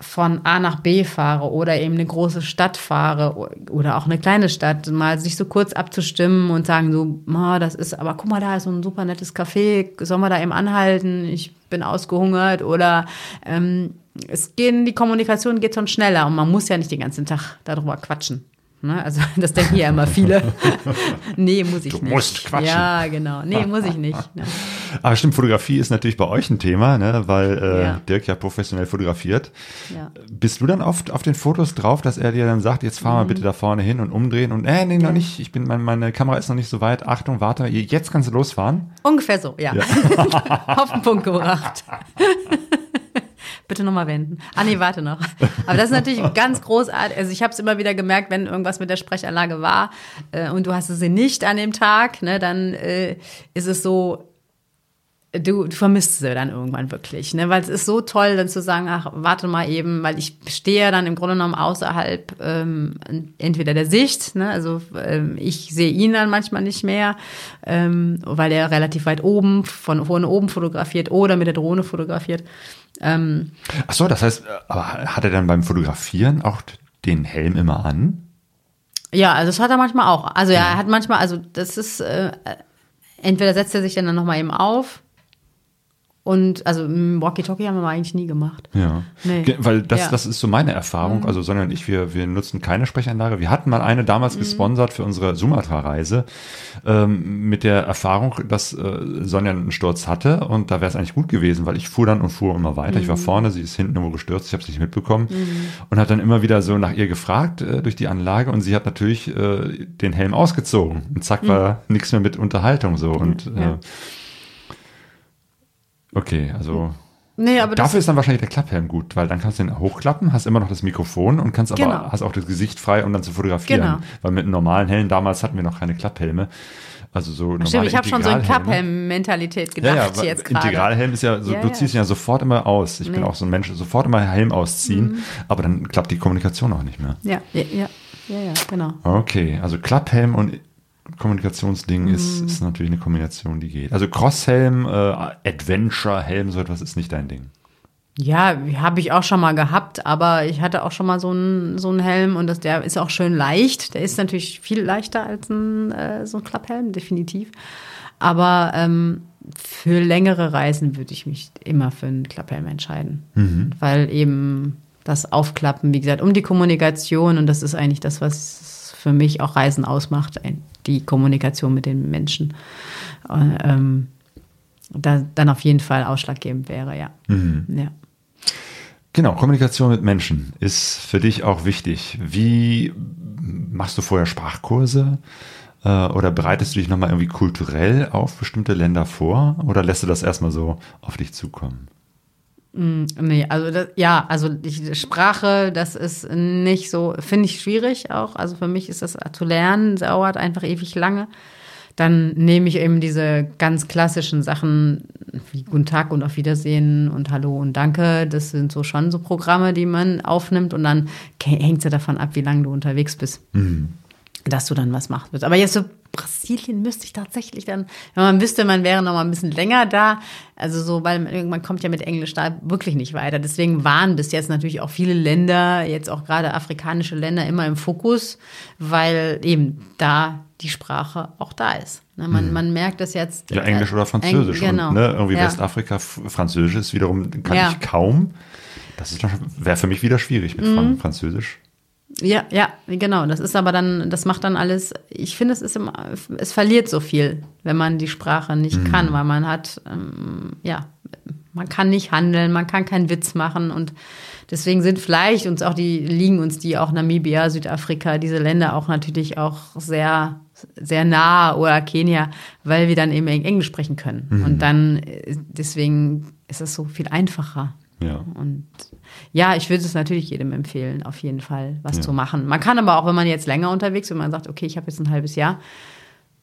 von A nach B fahre oder eben eine große Stadt fahre oder auch eine kleine Stadt, mal sich so kurz abzustimmen und sagen so, oh, das ist, aber guck mal, da ist so ein super nettes Café, sollen wir da eben anhalten? Ich bin ausgehungert oder ähm, es gehen, die Kommunikation geht schon schneller und man muss ja nicht den ganzen Tag darüber quatschen. Ne? Also das denken ja immer viele. nee, muss ich Du nicht. musst quatschen. Ja, genau. Nee, muss ich nicht. Ne? Aber stimmt, Fotografie ist natürlich bei euch ein Thema, ne? weil äh, Ja. Dirk ja professionell fotografiert. Ja. Bist du dann oft auf den Fotos drauf, dass er dir dann sagt, jetzt fahr mal Mhm. bitte da vorne hin und umdrehen und äh, nee, noch nicht, ich bin, mein, meine Kamera ist noch nicht so weit, Achtung, warte, jetzt kannst du losfahren. Ungefähr so, ja. Auf den Punkt gebracht. Bitte nochmal wenden. Ah nee, warte noch. Aber das ist natürlich ganz großartig. Also ich habe es immer wieder gemerkt, wenn irgendwas mit der Sprechanlage war äh, und du hast sie nicht an dem Tag, ne, dann äh, ist es so, du, du vermisst sie dann irgendwann wirklich, ne? Weil es ist so toll, dann zu sagen, ach, warte mal eben, weil ich stehe dann im Grunde genommen außerhalb ähm, entweder der Sicht, ne? Also ähm, ich sehe ihn dann manchmal nicht mehr, ähm, weil er relativ weit oben, von von oben fotografiert oder mit der Drohne fotografiert. Ähm, Ach so, das heißt, äh, aber hat er dann beim Fotografieren auch den Helm immer an? Ja, also das hat er manchmal auch. Also ja, er hat manchmal, also das ist, äh, entweder setzt er sich dann nochmal eben auf und, also Walkie-Talkie haben wir eigentlich nie gemacht. Ja. Nee. Weil das, Ja. das ist so meine Erfahrung. Also Sonja und ich, wir, wir nutzen keine Sprechanlage. Wir hatten mal eine damals gesponsert für unsere Sumatra-Reise ähm, mit der Erfahrung, dass äh, Sonja einen Sturz hatte und da wäre es eigentlich gut gewesen, weil ich fuhr dann und fuhr immer weiter. Ich war vorne, sie ist hinten irgendwo gestürzt, ich habe es nicht mitbekommen und hat dann immer wieder so nach ihr gefragt äh, durch die Anlage und sie hat natürlich äh, den Helm ausgezogen und zack war nichts mehr mit Unterhaltung so und Ja. Okay, also Nee, aber Dafür ist dann wahrscheinlich der Klapphelm gut, weil dann kannst du den hochklappen, hast immer noch das Mikrofon und kannst aber Genau. hast auch das Gesicht frei, um dann zu fotografieren. Genau. Weil mit einem normalen Helm, damals hatten wir noch keine Klapphelme. Also so normale Stimmt, ich habe schon so in Integralhelme. Klapphelm-Mentalität Ja, gedacht ja, weil jetzt gerade. Integralhelm ist ja so, Ja, du ja. ziehst ihn ja sofort immer aus. Ich bin Nee. Mhm. auch so ein Mensch, sofort immer Helm ausziehen, aber dann klappt die Kommunikation auch nicht mehr. Ja, ja, ja, ja, ja, genau. Okay, also Klapphelm und Kommunikationsding Mhm. ist, ist natürlich eine Kombination, die geht. Also Crosshelm, äh, Adventure-Helm, so etwas ist nicht dein Ding. Ja, habe ich auch schon mal gehabt, aber ich hatte auch schon mal so einen so einen Helm und das, der ist auch schön leicht. Der ist natürlich viel leichter als ein, äh, so ein Klapphelm, definitiv. Aber ähm, für längere Reisen würde ich mich immer für einen Klapphelm entscheiden. Weil eben das Aufklappen, wie gesagt, um die Kommunikation und das ist eigentlich das, was für mich auch Reisen ausmacht, die Kommunikation mit den Menschen. Äh, ähm, da, dann auf jeden Fall ausschlaggebend wäre, ja. ja. Genau, Kommunikation mit Menschen ist für dich auch wichtig. Wie machst du vorher Sprachkurse? Äh, Oder bereitest du dich nochmal irgendwie kulturell auf bestimmte Länder vor? Oder lässt du das erstmal so auf dich zukommen? Nee, also das, ja, also die Sprache, das ist nicht so, finde ich schwierig auch. Also für mich ist das zu lernen, dauert einfach ewig lange. Dann nehme ich eben diese ganz klassischen Sachen wie Guten Tag und auf Wiedersehen und Hallo und Danke. Das sind so schon so Programme, die man aufnimmt und dann hängt es ja davon ab, wie lange du unterwegs bist dass du dann was machen wirst. Aber jetzt so Brasilien müsste ich tatsächlich dann, wenn man wüsste, man wäre noch mal ein bisschen länger da, also so, weil man, kommt ja mit Englisch da wirklich nicht weiter. Deswegen waren bis jetzt natürlich auch viele Länder, jetzt auch gerade afrikanische Länder, immer im Fokus, weil eben da die Sprache auch da ist. Ne, man, man merkt das jetzt. Ja, Englisch oder Französisch. Eng, genau. Und ne, irgendwie ja. Westafrika, Französisch ist wiederum, kann Ja. ich kaum. Das wäre für mich wieder schwierig mit Mhm. Fran- Französisch. Ja, ja, genau. Das ist aber dann, das macht dann alles, ich finde, es ist immer, es verliert so viel, wenn man die Sprache nicht kann, weil man hat, ähm, ja, man kann nicht handeln, man kann keinen Witz machen und deswegen sind vielleicht uns auch die, liegen uns die auch Namibia, Südafrika, diese Länder auch natürlich auch sehr, sehr nah oder Kenia, weil wir dann eben Englisch sprechen können. Und dann, äh, deswegen ist es so viel einfacher. Ja. Und ja, ich würde es natürlich jedem empfehlen, auf jeden Fall was Ja. zu machen. Man kann aber auch, wenn man jetzt länger unterwegs ist, wenn man sagt, okay, ich habe jetzt ein halbes Jahr,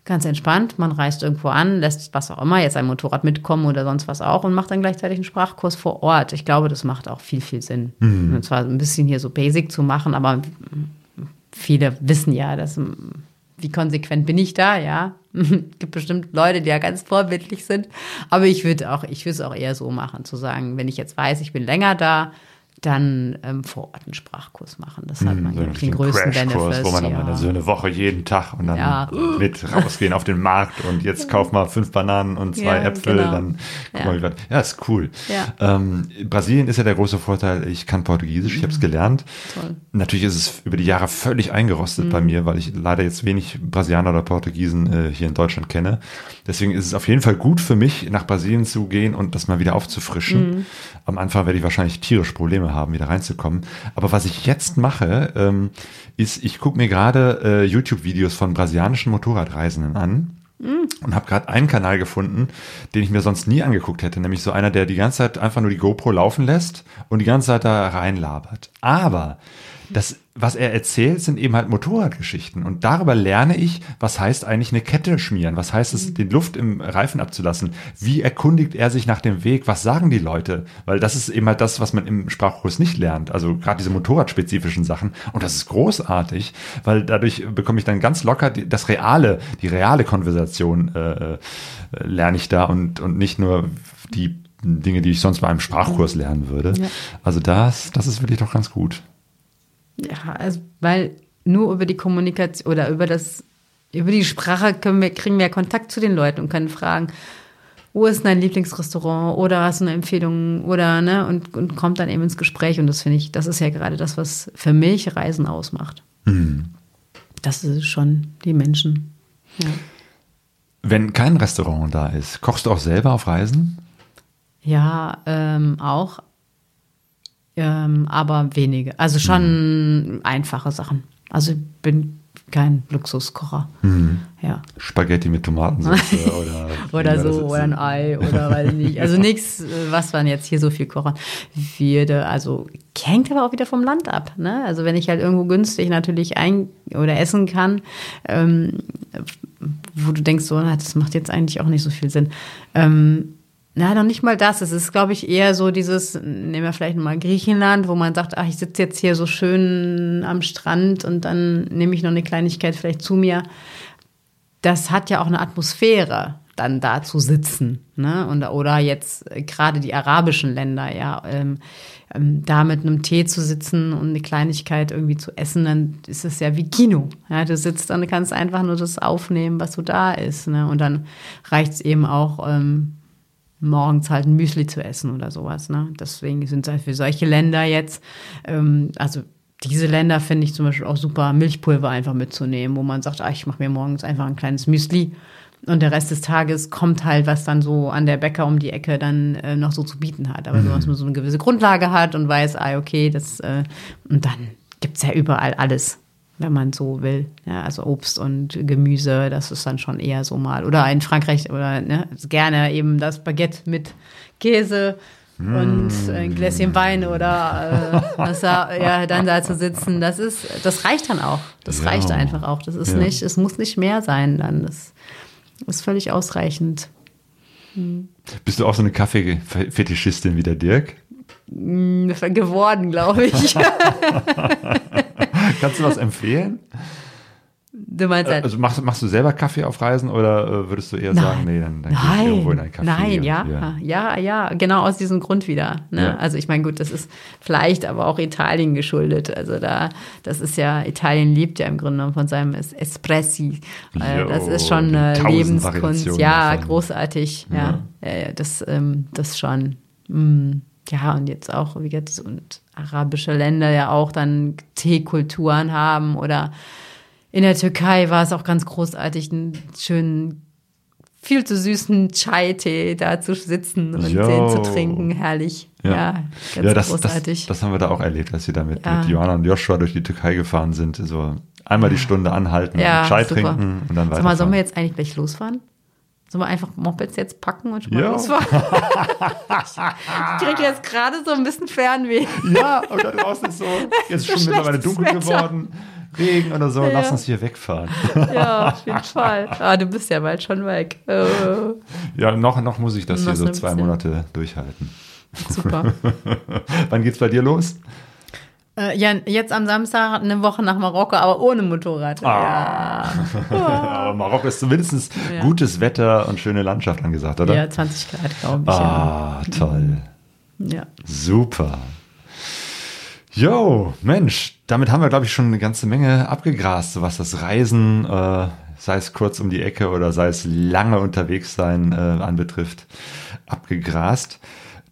ganz entspannt, man reist irgendwo an, lässt was auch immer, jetzt ein Motorrad mitkommen oder sonst was auch und macht dann gleichzeitig einen Sprachkurs vor Ort. Ich glaube, das macht auch viel, viel Sinn. Mhm. Und zwar ein bisschen hier so basic zu machen, aber viele wissen ja, dass wie konsequent bin ich da, ja. gibt bestimmt Leute, die ja ganz vorbildlich sind. Aber ich würde auch, ich würde es auch eher so machen, zu sagen, wenn ich jetzt weiß, ich bin länger da, dann ähm, vor Ort einen Sprachkurs machen. Das hat man So ja einen den größten Benefit. wo man dann ja. mal so eine Woche jeden Tag und dann Ja. mit rausgehen auf den Markt und jetzt kauf mal fünf Bananen und zwei Ja, Äpfel, genau. dann guck Ja. mal, wie weit. Ja, ist cool. Ja. Ähm, Brasilien ist ja der große Vorteil, ich kann Portugiesisch, ich habe es gelernt. Toll. Mhm. Natürlich ist es über die Jahre völlig eingerostet bei mir, weil ich leider jetzt wenig Brasilianer oder Portugiesen äh, hier in Deutschland kenne. Deswegen ist es auf jeden Fall gut für mich, nach Brasilien zu gehen und das mal wieder aufzufrischen. Mhm. Am Anfang werde ich wahrscheinlich tierisch Probleme haben, wieder reinzukommen. Aber was ich jetzt mache, ähm, ist, ich gucke mir gerade äh, YouTube-Videos von brasilianischen Motorradreisenden an und habe gerade einen Kanal gefunden, den ich mir sonst nie angeguckt hätte, nämlich so einer, der die ganze Zeit einfach nur die GoPro laufen lässt und die ganze Zeit da reinlabert. Aber das, was er erzählt, sind eben halt Motorradgeschichten. Und darüber lerne ich, was heißt eigentlich eine Kette schmieren, was heißt es, den Luft im Reifen abzulassen, wie erkundigt er sich nach dem Weg, was sagen die Leute, weil das ist eben halt das, was man im Sprachkurs nicht lernt, also gerade diese motorradspezifischen Sachen. Und das ist großartig, weil dadurch bekomme ich dann ganz locker die, das reale, die reale Konversation äh, äh, lerne ich da und, und nicht nur die Dinge, die ich sonst bei einem Sprachkurs lernen würde. Ja. Also das, das ist wirklich doch ganz gut. Ja, also, weil nur über die Kommunikation oder über das, über die Sprache können wir, kriegen wir Kontakt zu den Leuten und können fragen, wo ist dein Lieblingsrestaurant oder hast du eine Empfehlung oder ne und, und kommt dann eben ins Gespräch und das finde ich, das ist ja gerade das, was für mich Reisen ausmacht. Das ist schon die Menschen. Ja. Wenn kein Restaurant da ist, kochst du auch selber auf Reisen? Ja, ähm, auch. Ähm, aber wenige. Also schon einfache Sachen. Also ich bin kein Luxuskocher. Ja. Spaghetti mit Tomatensauce oder Oder so, oder ein Ei, oder weiß ich nicht. Also nichts, was man jetzt hier so viel kochen würde. Also hängt aber auch wieder vom Land ab. Ne? Also wenn ich halt irgendwo günstig natürlich ein- oder essen kann, ähm, wo du denkst, so, das macht jetzt eigentlich auch nicht so viel Sinn. Ähm, na, noch nicht mal das. Es ist, glaube ich, eher so dieses, nehmen wir vielleicht mal Griechenland, wo man sagt, ach, ich sitze jetzt hier so schön am Strand und dann nehme ich noch eine Kleinigkeit vielleicht zu mir das hat ja auch eine Atmosphäre, dann da zu sitzen. Ne? Und, oder jetzt gerade die arabischen Länder, ja, ähm, ähm, da mit einem Tee zu sitzen und eine Kleinigkeit irgendwie zu essen, dann ist es ja wie Kino. Ja? Du sitzt dann kannst einfach nur das aufnehmen, was so da ist. Ne? Und dann reicht es eben auch, ähm, morgens halt ein Müsli zu essen oder sowas. Ne? Deswegen sind halt für solche Länder jetzt, ähm, also diese Länder finde ich zum Beispiel auch super, Milchpulver einfach mitzunehmen, wo man sagt, ah, ich mache mir morgens einfach ein kleines Müsli und der Rest des Tages kommt halt, was dann so an der Bäcker um die Ecke dann äh, noch so zu bieten hat. Aber so, dass man so eine gewisse Grundlage hat und weiß, ah, okay, das, äh, und dann gibt's ja überall alles, wenn man so will. Ja, also Obst und Gemüse, das ist dann schon eher so mal. Oder in Frankreich, oder ne, gerne eben das Baguette mit Käse und ein Gläschen Wein oder äh, das da, ja, dann da zu sitzen, das ist, das reicht dann auch. Das Ja. reicht einfach auch. Das ist Ja. nicht, es muss nicht mehr sein dann. Das ist völlig ausreichend. Bist du auch so eine Kaffeefetischistin wie der Dirk? Geworden, glaube ich. Kannst du was empfehlen? Du meinst halt, Also machst, machst du selber Kaffee auf Reisen oder äh, würdest du eher sagen, nee, dann, dann Nein, irgendwo in ein Café? nein, ja, hier- ja, ja, genau aus diesem Grund wieder. Ne? Ja. Also ich meine, gut, das ist vielleicht aber auch Italien geschuldet. Also da, das ist ja, Italien liebt ja im Grunde genommen von seinem Es- Espressi. Äh, Jo, das ist schon eine Lebenskunst. Ja, davon. großartig. Ja, ja. das, ähm, das schon. Mm, Ja, und jetzt auch, wie jetzt, und arabische Länder ja auch dann Teekulturen haben oder in der Türkei war es auch ganz großartig, einen schönen, viel zu süßen Chai-Tee da zu sitzen und Jo. den zu trinken. Herrlich. Ja, ganz ja das, großartig. Das, das haben wir da auch erlebt, als wir da mit, Ja. mit Johanna und Joshua durch die Türkei gefahren sind. So einmal die Stunde anhalten, ja, Chai super. trinken und dann weiter. Sag mal, sollen wir jetzt eigentlich gleich losfahren? Sollen wir einfach Mopeds jetzt packen und schon mal Ja. losfahren? ich kriege jetzt gerade so ein bisschen Fernweh. Ja, und dann draußen ist so, jetzt ist schon mittlerweile dunkel Wetter. geworden, Regen oder so, lass Ja. uns hier wegfahren. Ja, auf jeden Fall. Ah, du bist ja bald schon weg. Äh, Ja, noch, noch muss ich das Noch hier so zwei bisschen. Monate durchhalten. super. Wann geht's bei dir los? Äh, ja, jetzt am Samstag eine Woche nach Marokko, aber ohne Motorrad. Ah. Ja. Aber Marokko ist zumindest Ja. gutes Wetter und schöne Landschaft angesagt, oder? ja, 20 Grad, glaube ich. Ah, toll. Ja. ja. Super. Jo, Mensch, damit haben wir, glaube ich, schon eine ganze Menge abgegrast, was das Reisen, äh, sei es kurz um die Ecke oder sei es lange unterwegs sein äh, anbetrifft, abgegrast.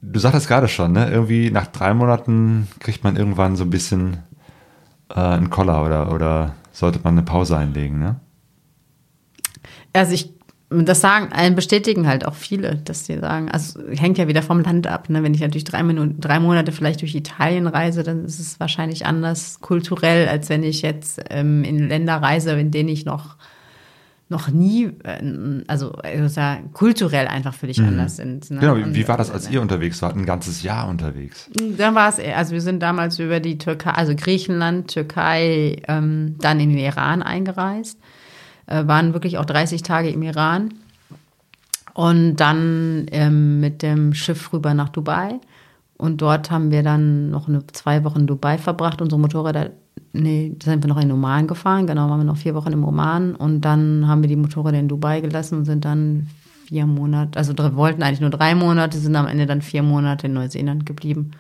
Du sagtest gerade schon, ne? Irgendwie nach drei Monaten kriegt man irgendwann so ein bisschen äh, einen Koller oder, oder sollte man eine Pause einlegen, ne? Also ich, das sagen, einen bestätigen halt auch viele, dass die sagen, also hängt ja wieder vom Land ab. Ne? Wenn ich natürlich drei, Minuten, drei Monate vielleicht durch Italien reise, dann ist es wahrscheinlich anders kulturell, als wenn ich jetzt ähm, in Länder reise, in denen ich noch noch nie, äh, also, also kulturell einfach völlig mhm. anders sind. Ne? Genau, wie, wie war das, als ihr unterwegs wart? Ein ganzes Jahr unterwegs? Dann war es, also wir sind damals über die Türkei, also Griechenland, Türkei, ähm, dann in den Iran eingereist äh, waren wirklich auch 30 Tage im Iran und dann ähm, mit dem Schiff rüber nach Dubai. Und dort haben wir dann noch eine, zwei Wochen in Dubai verbracht. Unsere Motorräder, nee, sind wir noch in Oman gefahren. Genau, waren wir noch vier Wochen im Oman. Und dann haben wir die Motorräder in Dubai gelassen und sind dann vier Monate, also wollten eigentlich nur drei Monate, sind am Ende dann vier Monate in Neuseeland geblieben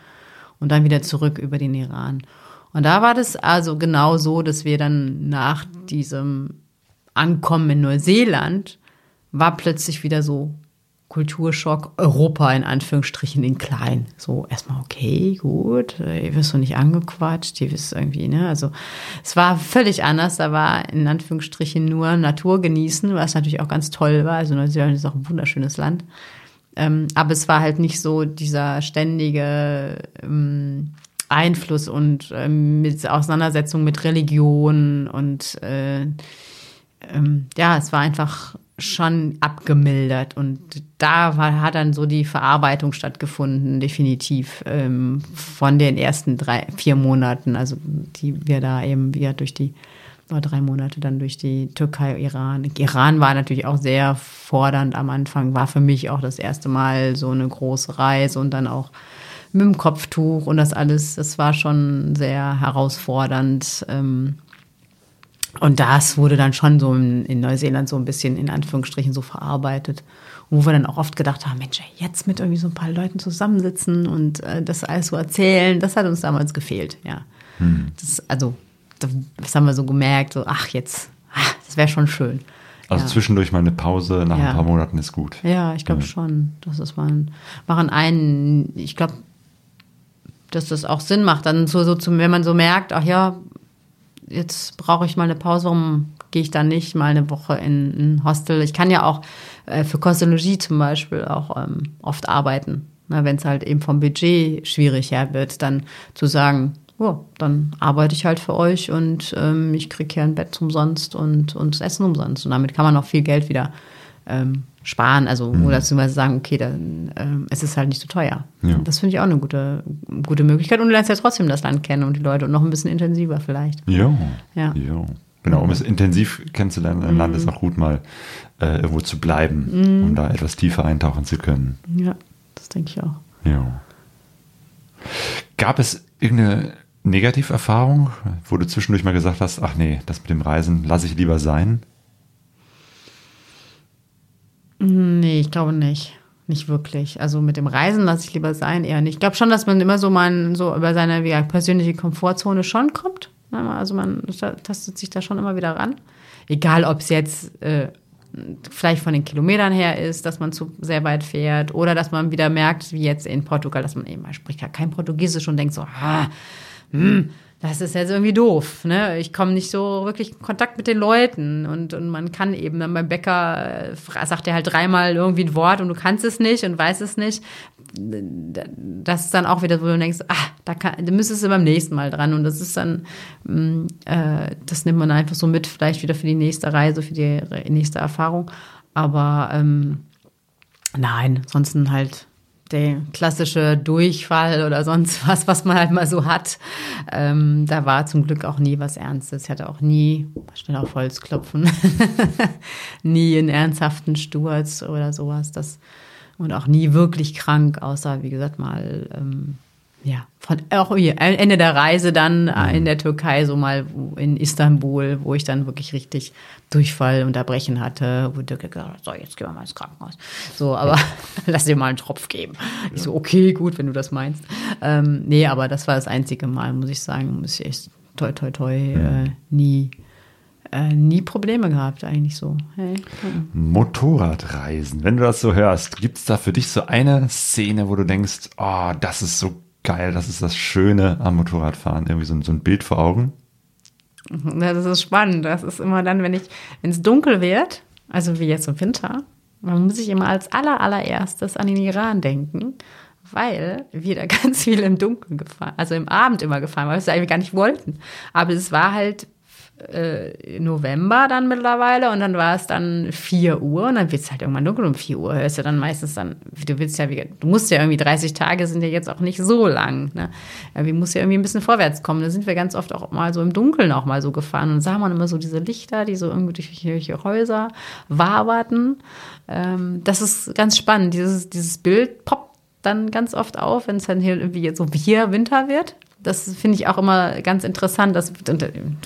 und dann wieder zurück über den Iran. Und da war das also genau so, dass wir dann nach diesem Ankommen in Neuseeland war plötzlich wieder so Kulturschock, Europa in Anführungsstrichen in klein. So erstmal, okay, gut, ihr wirst so nicht angequatscht, ihr wisst irgendwie, ne? Also es war völlig anders. Da war in Anführungsstrichen nur Natur genießen, was natürlich auch ganz toll war. Also Neuseeland ist auch ein wunderschönes Land. Ähm, aber es war halt nicht so dieser ständige ähm, Einfluss und ähm, mit Auseinandersetzung mit Religion und äh, ähm, ja, es war einfach schon abgemildert und da war, hat dann so die Verarbeitung stattgefunden, definitiv ähm, von den ersten drei, vier Monaten, also die wir da eben wieder durch die drei Monate dann durch die Türkei, Iran. Iran war natürlich auch sehr fordernd am Anfang, war für mich auch das erste Mal so eine große Reise und dann auch mit dem Kopftuch und das alles, das war schon sehr herausfordernd. Ähm, und das wurde dann schon so in, in, Neuseeland so ein bisschen in Anführungsstrichen so verarbeitet. wo wir dann auch oft gedacht haben, Mensch, jetzt mit irgendwie so ein paar Leuten zusammensitzen und äh, das alles so erzählen, das hat uns damals gefehlt, ja. Hm. Das, also, das haben wir so gemerkt, so, ach, jetzt, ach, das wäre schon schön. Also ja. zwischendurch mal eine Pause nach ja. ein paar Monaten ist gut. Ja, ich glaube ja. schon. Das ist mal machen einen, ich glaube, dass das auch Sinn macht, dann so, so zum, wenn man so merkt, ach ja, jetzt brauche ich mal eine Pause, warum gehe ich dann nicht mal eine Woche in ein Hostel? Ich kann ja auch äh, für Kostologie zum Beispiel auch ähm, oft arbeiten. Wenn es halt eben vom Budget schwierig her wird, dann zu sagen, oh, dann arbeite ich halt für euch und ähm, ich kriege hier ein Bett umsonst und, und das Essen umsonst. Und damit kann man auch viel Geld wieder ähm, sparen, also mhm. oder beziehungsweise sagen, okay, dann ähm, es ist halt nicht so teuer. Ja. Das finde ich auch eine gute, gute Möglichkeit. Und du lernst ja trotzdem das Land kennen und die Leute und noch ein bisschen intensiver vielleicht. Ja. Ja. ja. Genau, um es intensiv kennenzulernen, ein mhm. Land ist auch gut, mal äh, irgendwo zu bleiben, mhm. um da etwas tiefer eintauchen zu können. Ja, das denke ich auch. Ja. Gab es irgendeine Negativerfahrung, wo du zwischendurch mal gesagt hast, ach nee, das mit dem Reisen lasse ich lieber sein? Nee, ich glaube nicht. Nicht wirklich. Also mit dem Reisen lasse ich lieber sein, eher nicht. Ich glaube schon, dass man immer so mal so über seine wie, persönliche Komfortzone schon kommt. Also man tastet sich da schon immer wieder ran. Egal, ob es jetzt äh, vielleicht von den Kilometern her ist, dass man zu sehr weit fährt oder dass man wieder merkt, wie jetzt in Portugal, dass man eben, man spricht ja kein Portugiesisch und denkt so, ah, hm, das ist jetzt irgendwie doof. Ne? Ich komme nicht so wirklich in Kontakt mit den Leuten. Und, und man kann eben dann beim Bäcker, äh, sagt er halt dreimal irgendwie ein Wort und du kannst es nicht und weißt es nicht. Das ist dann auch wieder, wo du denkst, ah, da, kann, da müsstest du beim nächsten Mal dran. Und das ist dann, mm, äh, das nimmt man einfach so mit, vielleicht wieder für die nächste Reise, für die nächste Erfahrung. Aber ähm, nein, ansonsten halt der klassische Durchfall oder sonst was, was man halt mal so hat. Ähm, da war zum Glück auch nie was Ernstes. Ich hatte auch nie, schnell auf Holz klopfen, nie einen ernsthaften Sturz oder sowas. Das, und auch nie wirklich krank, außer, wie gesagt, mal ähm, ja, von auch hier, Ende der Reise dann äh, in der Türkei, so mal in Istanbul, wo ich dann wirklich richtig Durchfall, Unterbrechen hatte, wo Dirk gesagt hat, so, jetzt gehen wir mal ins Krankenhaus. So, aber lass dir mal einen Tropf geben. Ich so, okay, gut, wenn du das meinst. Ähm, nee, aber das war das einzige Mal, muss ich sagen, muss ich echt toi, toi, toi, äh, nie, äh, nie Probleme gehabt, eigentlich so. Hey. Motorradreisen, wenn du das so hörst, gibt es da für dich so eine Szene, wo du denkst, oh, das ist so geil, das ist das Schöne am Motorradfahren, irgendwie so, so ein Bild vor Augen? Das ist spannend. Das ist immer dann, wenn ich, wenn es dunkel wird, also wie jetzt im Winter, dann muss ich immer als aller, allererstes an den Iran denken, weil wir da ganz viel im Dunkeln gefahren, also im Abend immer gefahren, weil wir es eigentlich gar nicht wollten. Aber es war halt äh, November dann mittlerweile und dann war es dann 4 Uhr und dann wird es halt irgendwann dunkel um 4 Uhr. Hörst du dann meistens dann, du willst ja, du musst ja irgendwie 30 Tage sind ja jetzt auch nicht so lang. Ne? Wir musst ja irgendwie ein bisschen vorwärts kommen. Da sind wir ganz oft auch mal so im Dunkeln auch mal so gefahren und sah man immer so diese Lichter, die so irgendwie durch irgendwelche Häuser waberten. Ähm, das ist ganz spannend. Dieses, dieses Bild poppt dann ganz oft auf, wenn es dann hier irgendwie jetzt so hier Winter wird das finde ich auch immer ganz interessant. Dass, du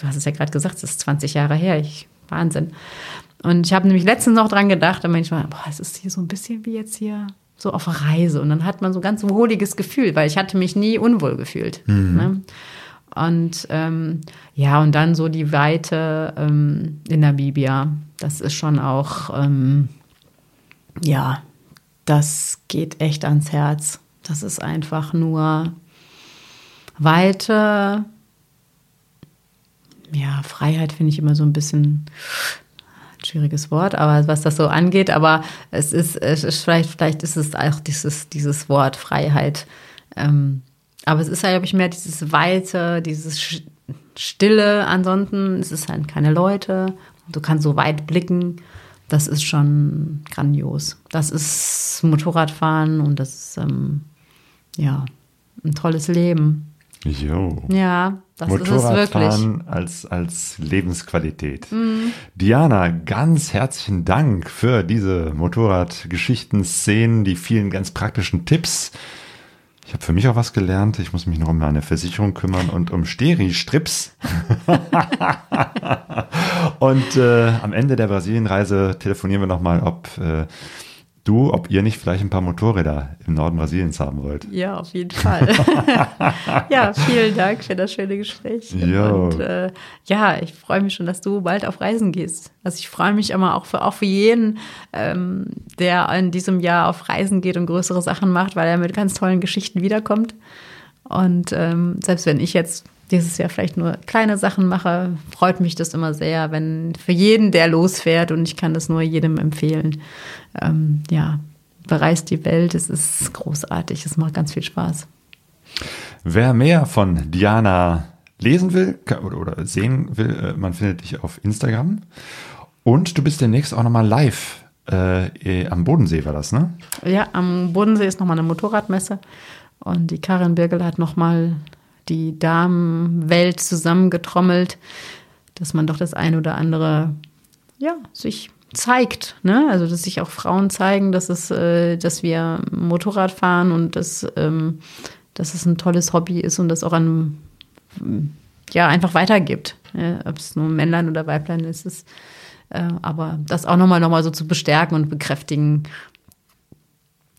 hast es ja gerade gesagt, es ist 20 Jahre her. Ich, Wahnsinn. Und ich habe nämlich letztens noch dran gedacht, da manchmal, boah, es ist hier so ein bisschen wie jetzt hier so auf Reise. Und dann hat man so ein ganz wohliges Gefühl, weil ich hatte mich nie unwohl gefühlt. Mhm. Ne? Und ähm, ja, und dann so die Weite ähm, in Namibia, das ist schon auch, ähm, ja, das geht echt ans Herz. Das ist einfach nur Weite, ja, Freiheit finde ich immer so ein bisschen ein schwieriges Wort, aber was das so angeht, aber es ist, es ist vielleicht, vielleicht ist es auch dieses, dieses Wort Freiheit. Ähm, aber es ist ja, glaube ich, mehr dieses Weite, dieses Stille. Ansonsten ist es halt keine Leute. Du kannst so weit blicken. Das ist schon grandios. Das ist Motorradfahren und das ist, ähm, ja, ein tolles Leben. Jo. Ja, das ist es wirklich. als, als Lebensqualität. Mhm. Diana, ganz herzlichen Dank für diese Motorradgeschichten, Szenen, die vielen ganz praktischen Tipps. Ich habe für mich auch was gelernt. Ich muss mich noch um meine Versicherung kümmern und um Steri-Strips. und äh, am Ende der Brasilienreise telefonieren wir nochmal, ob äh, du, ob ihr nicht vielleicht ein paar Motorräder im Norden Brasiliens haben wollt. Ja, auf jeden Fall. ja, vielen Dank für das schöne Gespräch. Jo. Und äh, ja, ich freue mich schon, dass du bald auf Reisen gehst. Also ich freue mich immer auch für, auch für jeden, ähm, der in diesem Jahr auf Reisen geht und größere Sachen macht, weil er mit ganz tollen Geschichten wiederkommt. Und ähm, selbst wenn ich jetzt dieses Jahr vielleicht nur kleine Sachen mache, freut mich das immer sehr, wenn für jeden, der losfährt und ich kann das nur jedem empfehlen. Ähm, ja, bereist die Welt, es ist großartig, es macht ganz viel Spaß. Wer mehr von Diana lesen will oder sehen will, äh, man findet dich auf Instagram. Und du bist demnächst auch nochmal live äh, am Bodensee, war das, ne? Ja, am Bodensee ist nochmal eine Motorradmesse. Und die Karin Birgel hat nochmal die Damenwelt zusammengetrommelt, dass man doch das eine oder andere, ja, sich zeigt, ne? Also dass sich auch Frauen zeigen, dass es, äh, dass wir Motorrad fahren und dass, ähm, dass es ein tolles Hobby ist und das auch an ja einfach weitergibt. Ja? Ob es nur Männlein oder Weiblein ist, ist äh, aber das auch nochmal noch mal so zu bestärken und bekräftigen,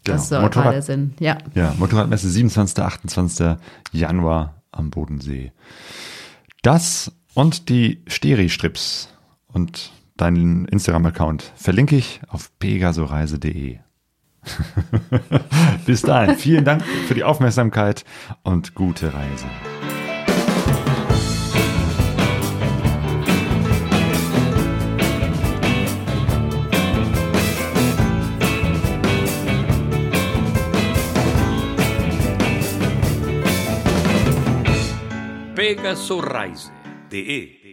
Genau. Das soll Motorrad, Sinn. Ja. ja, Motorradmesse 27. 28. Januar am Bodensee. Das und die Steri-Strips und deinen Instagram-Account verlinke ich auf pegasoreise.de. Bis dahin, vielen Dank für die Aufmerksamkeit und gute Reise. pegasoreise.de